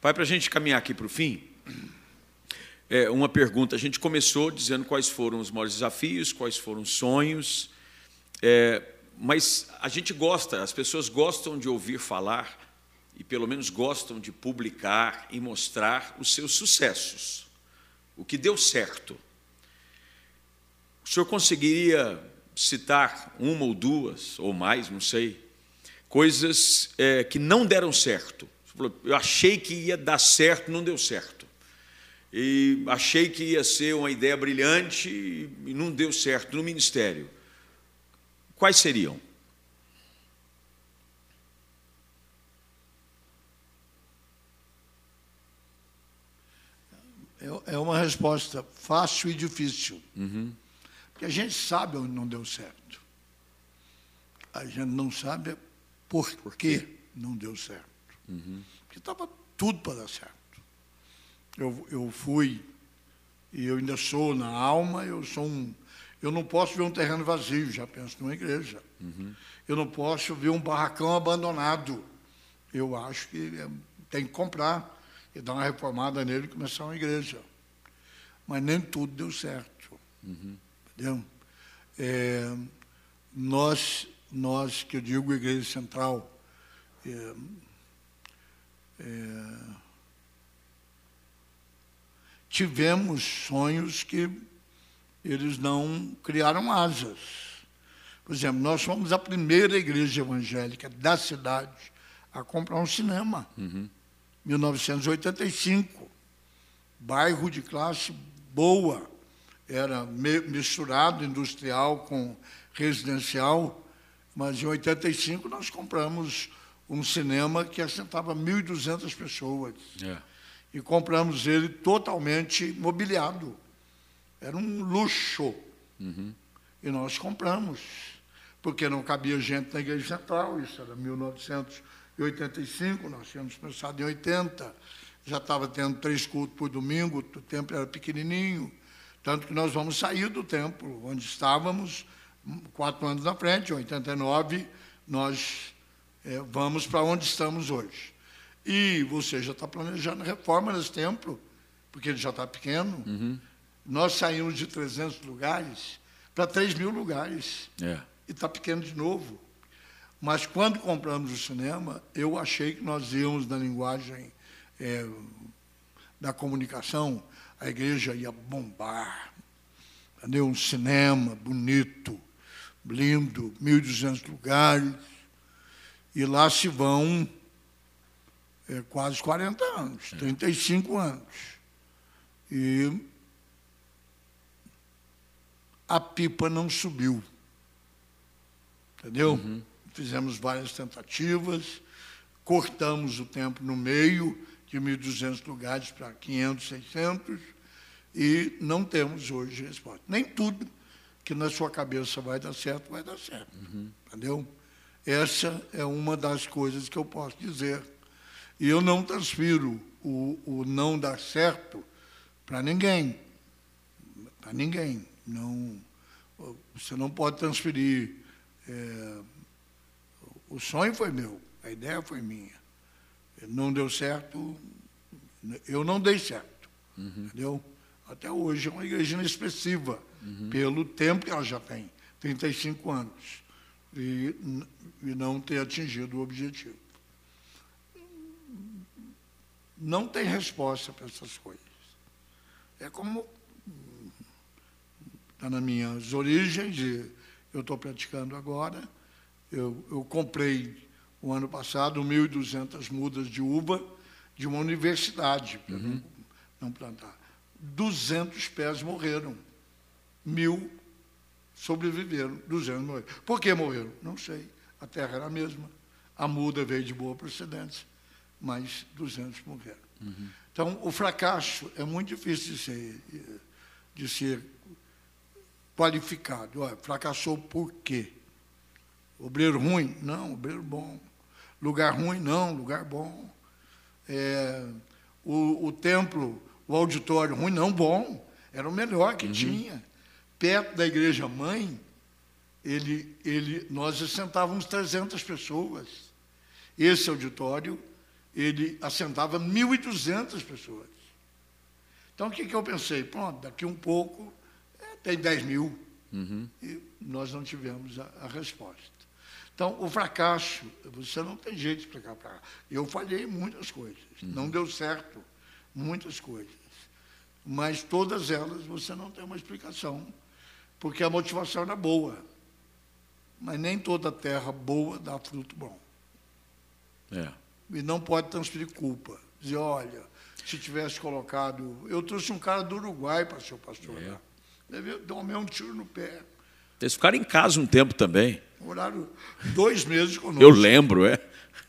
S1: Pai, para a gente caminhar aqui para o fim, é uma pergunta. A gente começou dizendo quais foram os maiores desafios, quais foram os sonhos, é, mas a gente gosta, as pessoas gostam de ouvir falar e pelo menos gostam de publicar e mostrar os seus sucessos, o que deu certo. O senhor conseguiria citar uma ou duas, ou mais, não sei, coisas é, que não deram certo. Eu achei que ia dar certo, não deu certo. E achei que ia ser uma ideia brilhante e não deu certo no ministério. Quais seriam?
S2: É, é uma resposta fácil e difícil. Uhum. Porque a gente sabe onde não deu certo. A gente não sabe por, por que não deu certo. Uhum. Porque estava tudo para dar certo. Eu, eu fui, e eu ainda sou na alma, eu sou um. Eu não posso ver um terreno vazio, já penso numa igreja. Uhum. Eu não posso ver um barracão abandonado. Eu acho que é, tem que comprar e dar uma reformada nele e começar uma igreja. Mas nem tudo deu certo. Uhum. Entendeu? É, nós, nós, que eu digo Igreja Central, é, é, tivemos sonhos que eles não criaram asas. Por exemplo, nós fomos a primeira igreja evangélica da cidade a comprar um cinema. Uhum. 1985. Bairro de classe boa era misturado industrial com residencial, mas em 85 nós compramos um cinema que assentava 1.200 pessoas. É. E compramos ele totalmente mobiliado. Era um luxo. Uhum. E nós compramos, porque não cabia gente na igreja central, isso era 1985, nós tínhamos pensado em 80. já estava tendo três cultos por domingo, o templo era pequenininho, tanto que nós vamos sair do templo onde estávamos, quatro anos na frente, em 89, nós é, vamos para onde estamos hoje. E você já está planejando reforma nesse templo, porque ele já está pequeno. Uhum. Nós saímos de 300 lugares para 3 mil lugares. É. E está pequeno de novo. Mas quando compramos o cinema, eu achei que nós íamos na linguagem é, da comunicação, a igreja ia bombar. Entendeu? Um cinema bonito, lindo, 1.200 lugares. E lá se vão é, quase 40 anos, 35 é. anos. E a pipa não subiu. Entendeu? Uhum fizemos várias tentativas, cortamos o tempo no meio, de 1.200 lugares para 500, 600, e não temos hoje resposta. Nem tudo que na sua cabeça vai dar certo, vai dar certo. Uhum. Entendeu? Essa é uma das coisas que eu posso dizer. E eu não transfiro o, o não dar certo para ninguém. Para ninguém. Não, você não pode transferir é, o sonho foi meu, a ideia foi minha. Não deu certo, eu não dei certo. Uhum. Entendeu? Até hoje é uma igreja inexpressiva, uhum. pelo tempo que ela já tem 35 anos e, e não ter atingido o objetivo. Não tem resposta para essas coisas. É como está nas minhas origens, e eu estou praticando agora eu, eu comprei, o ano passado, 1.200 mudas de uva de uma universidade, para uhum. não, plantar. 200 pés morreram. Mil sobreviveram, 200 morreram. Por que morreram? Não sei. A terra era a mesma. A muda veio de boa procedência, mas 200 morreram. Uhum. Então, o fracasso é muito difícil de ser, de ser qualificado. Olha, fracassou por quê? Obreiro ruim? Não, obreiro bom. Lugar ruim? Não, lugar bom. É, o, o, templo, o auditório ruim? Não, bom. Era o melhor que uhum. tinha. Perto da igreja mãe, ele, ele, nós assentávamos 300 pessoas. Esse auditório, ele assentava 1.200 pessoas. Então, o que, que eu pensei? Pronto, daqui um pouco é, tem 10 mil. Uhum. E nós não tivemos a, a resposta. Então, o fracasso, você não tem jeito de explicar para cá. Eu falhei muitas coisas, uhum. não deu certo muitas coisas. Mas todas elas você não tem uma explicação, porque a motivação era boa. Mas nem toda terra boa dá fruto bom. É. E não pode transferir culpa. Dizer, olha, se tivesse colocado. Eu trouxe um cara do Uruguai para ser o pastor é. lá. Tomar um tiro no pé.
S1: Eles ficaram em casa um tempo também.
S2: Moraram dois meses conosco.
S1: Eu lembro, é.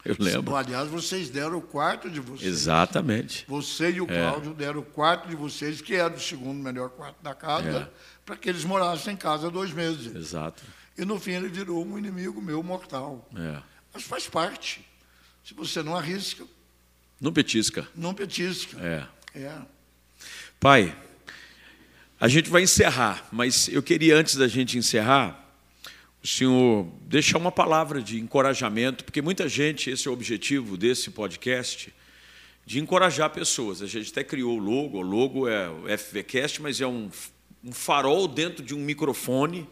S1: Eu lembro.
S2: Aliás, vocês deram o quarto de vocês.
S1: Exatamente.
S2: Você e o é. Cláudio deram o quarto de vocês, que era o segundo melhor quarto da casa, é. para que eles morassem em casa dois meses.
S1: Exato.
S2: E no fim ele virou um inimigo meu mortal. É. Mas faz parte. Se você não arrisca.
S1: Não petisca.
S2: Não petisca.
S1: É. é. Pai, a gente vai encerrar, mas eu queria, antes da gente encerrar, o senhor deixar uma palavra de encorajamento, porque muita gente, esse é o objetivo desse podcast, de encorajar pessoas. A gente até criou o logo, o logo é o FVCast, mas é um, um farol dentro de um microfone,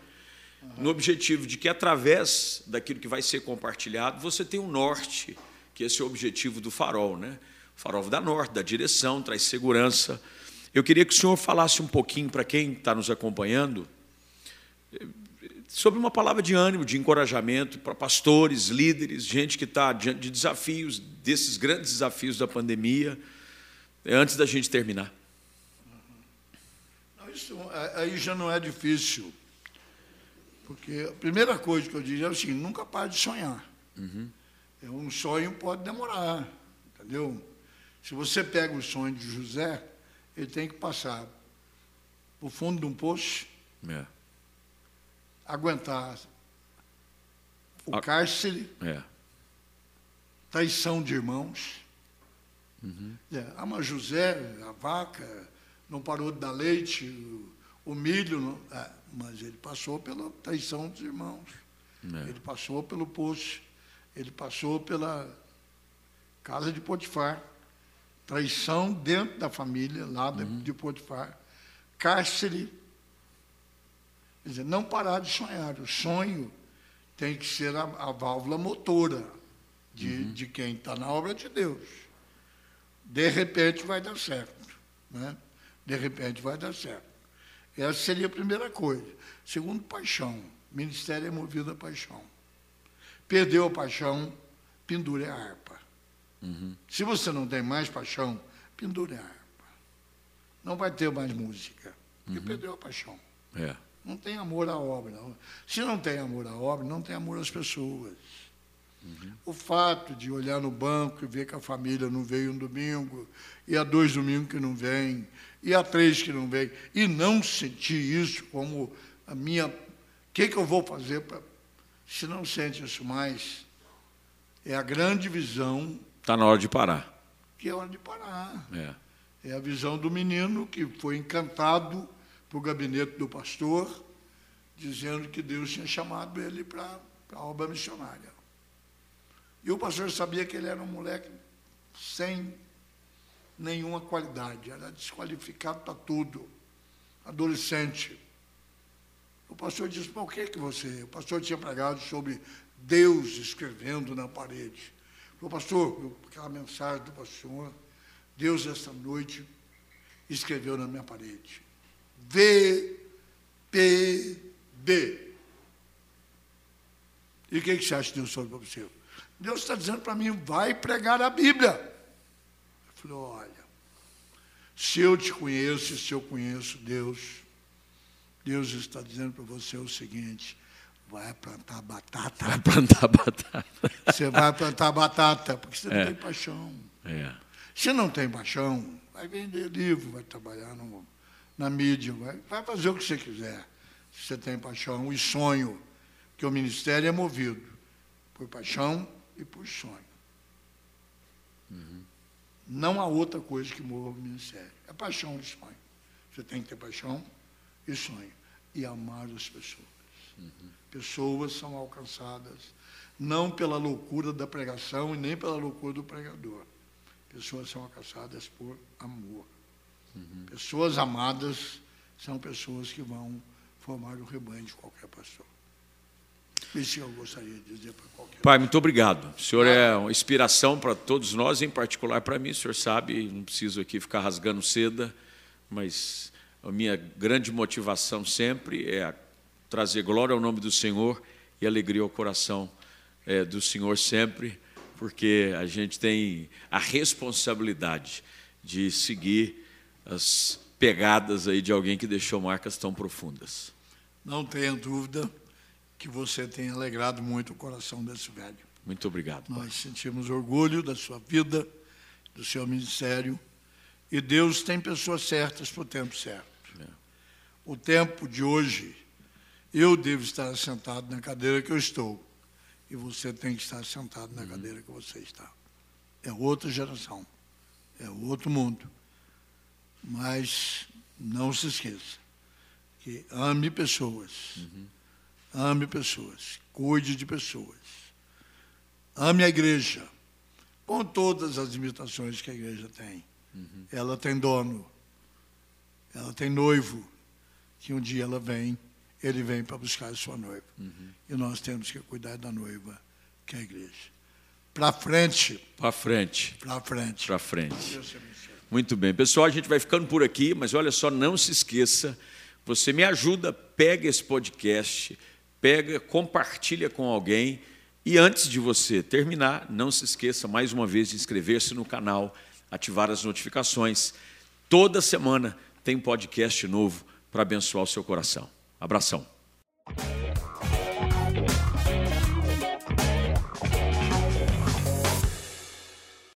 S1: uhum. no objetivo de que, através daquilo que vai ser compartilhado, você tem um norte, que esse é o objetivo do farol. Né? O farol dá norte, dá direção, traz segurança. Eu queria que o senhor falasse um pouquinho para quem está nos acompanhando, sobre uma palavra de ânimo, de encorajamento para pastores, líderes, gente que está diante de desafios, desses grandes desafios da pandemia, é, antes da gente terminar.
S2: Não, isso aí já não é difícil, porque a primeira coisa que eu diria é seguinte: nunca pare de sonhar. Uhum. Um sonho pode demorar, entendeu? Se você pega o sonho de José, ele tem que passar por fundo de um poço. É aguentar o cárcere, é. traição de irmãos, Uhum. É, ama José, a vaca, não parou de dar leite, o, o milho, não, é, mas ele passou pela traição dos irmãos. É. Ele passou pelo poço, ele passou pela casa de Potifar, traição dentro da família, lá uhum. de Potifar, cárcere. Quer dizer, não parar de sonhar. O sonho tem que ser a, a válvula motora de, uhum. de quem está na obra de Deus. De repente vai dar certo. Né? De repente vai dar certo. Essa seria a primeira coisa. Segundo, paixão. Ministério é movido a paixão. Perdeu a paixão, pendure a harpa. Uhum. Se você não tem mais paixão, pendure a harpa. Não vai ter mais música, porque uhum. perdeu a paixão. É. Não tem amor à obra. Não. Se não tem amor à obra, não tem amor às pessoas. Uhum. O fato de olhar no banco e ver que a família não veio um domingo, e há dois domingos que não vem, e há três que não vem, e não sentir isso como a minha. O que, que eu vou fazer para. Se não sente isso mais, é a grande visão.
S1: Está na hora de parar.
S2: Que é hora de parar. É. é a visão do menino que foi encantado para o gabinete do pastor, dizendo que Deus tinha chamado ele para a obra missionária. E o pastor sabia que ele era um moleque sem nenhuma qualidade, era desqualificado para tudo, adolescente. O pastor disse, por que, que você... O pastor tinha pregado sobre Deus escrevendo na parede. O pastor, aquela mensagem do pastor, Deus esta noite escreveu na minha parede. VPD. E o que, que você acha que Deus falou para você? Deus está dizendo para mim, vai pregar a Bíblia. Eu falei, olha, se eu te conheço, se eu conheço Deus, Deus está dizendo para você o seguinte, vai plantar batata.
S1: Vai plantar batata.
S2: Você vai plantar batata, porque você é. não tem paixão. É. Se não tem paixão, vai vender livro, vai trabalhar no, na mídia, vai, vai fazer o que você quiser. Se você tem paixão e sonho, que o ministério é movido por paixão e por sonho. Uhum. Não há outra coisa que mova o ministério. É paixão e sonho. Você tem que ter paixão e sonho. E amar as pessoas. Uhum. Pessoas são alcançadas não pela loucura da pregação e nem pela loucura do pregador. Pessoas são alcançadas por amor. Uhum. Pessoas amadas são pessoas que vão formar o rebanho de qualquer pastor. Isso eu gostaria de dizer para qualquer
S1: Pai, muito obrigado. O senhor é uma inspiração para todos nós, em particular para mim. O senhor sabe, não preciso aqui ficar rasgando seda, mas a minha grande motivação sempre é trazer glória ao nome do Senhor e alegria ao coração é, do Senhor sempre, porque a gente tem a responsabilidade de seguir as pegadas aí de alguém que deixou marcas tão profundas.
S2: Não tenha dúvida que você tem alegrado muito o coração desse velho.
S1: Muito obrigado.
S2: Nós sentimos orgulho da sua vida, do seu ministério, e Deus tem pessoas certas para o tempo certo. É. O tempo de hoje, eu devo estar sentado na cadeira que eu estou, e você tem que estar sentado na uhum. cadeira que você está. É outra geração, é outro mundo. Mas não se esqueça que ame pessoas. Uhum Ame pessoas, cuide de pessoas. Ame a igreja, com todas as limitações que a igreja tem. Uhum. Ela tem dono, ela tem noivo, que um dia ela vem, ele vem para buscar a sua noiva. Uhum. E nós temos que cuidar da noiva, que é a igreja. Para frente.
S1: Para frente.
S2: Para frente.
S1: Para frente. Muito bem. Pessoal, a gente vai ficando por aqui, mas olha só, não se esqueça, você me ajuda, pega esse podcast, pega, compartilha com alguém. E antes de você terminar, não se esqueça mais uma vez de inscrever-se no canal, ativar as notificações. Toda semana tem podcast novo para abençoar o seu coração. Abração.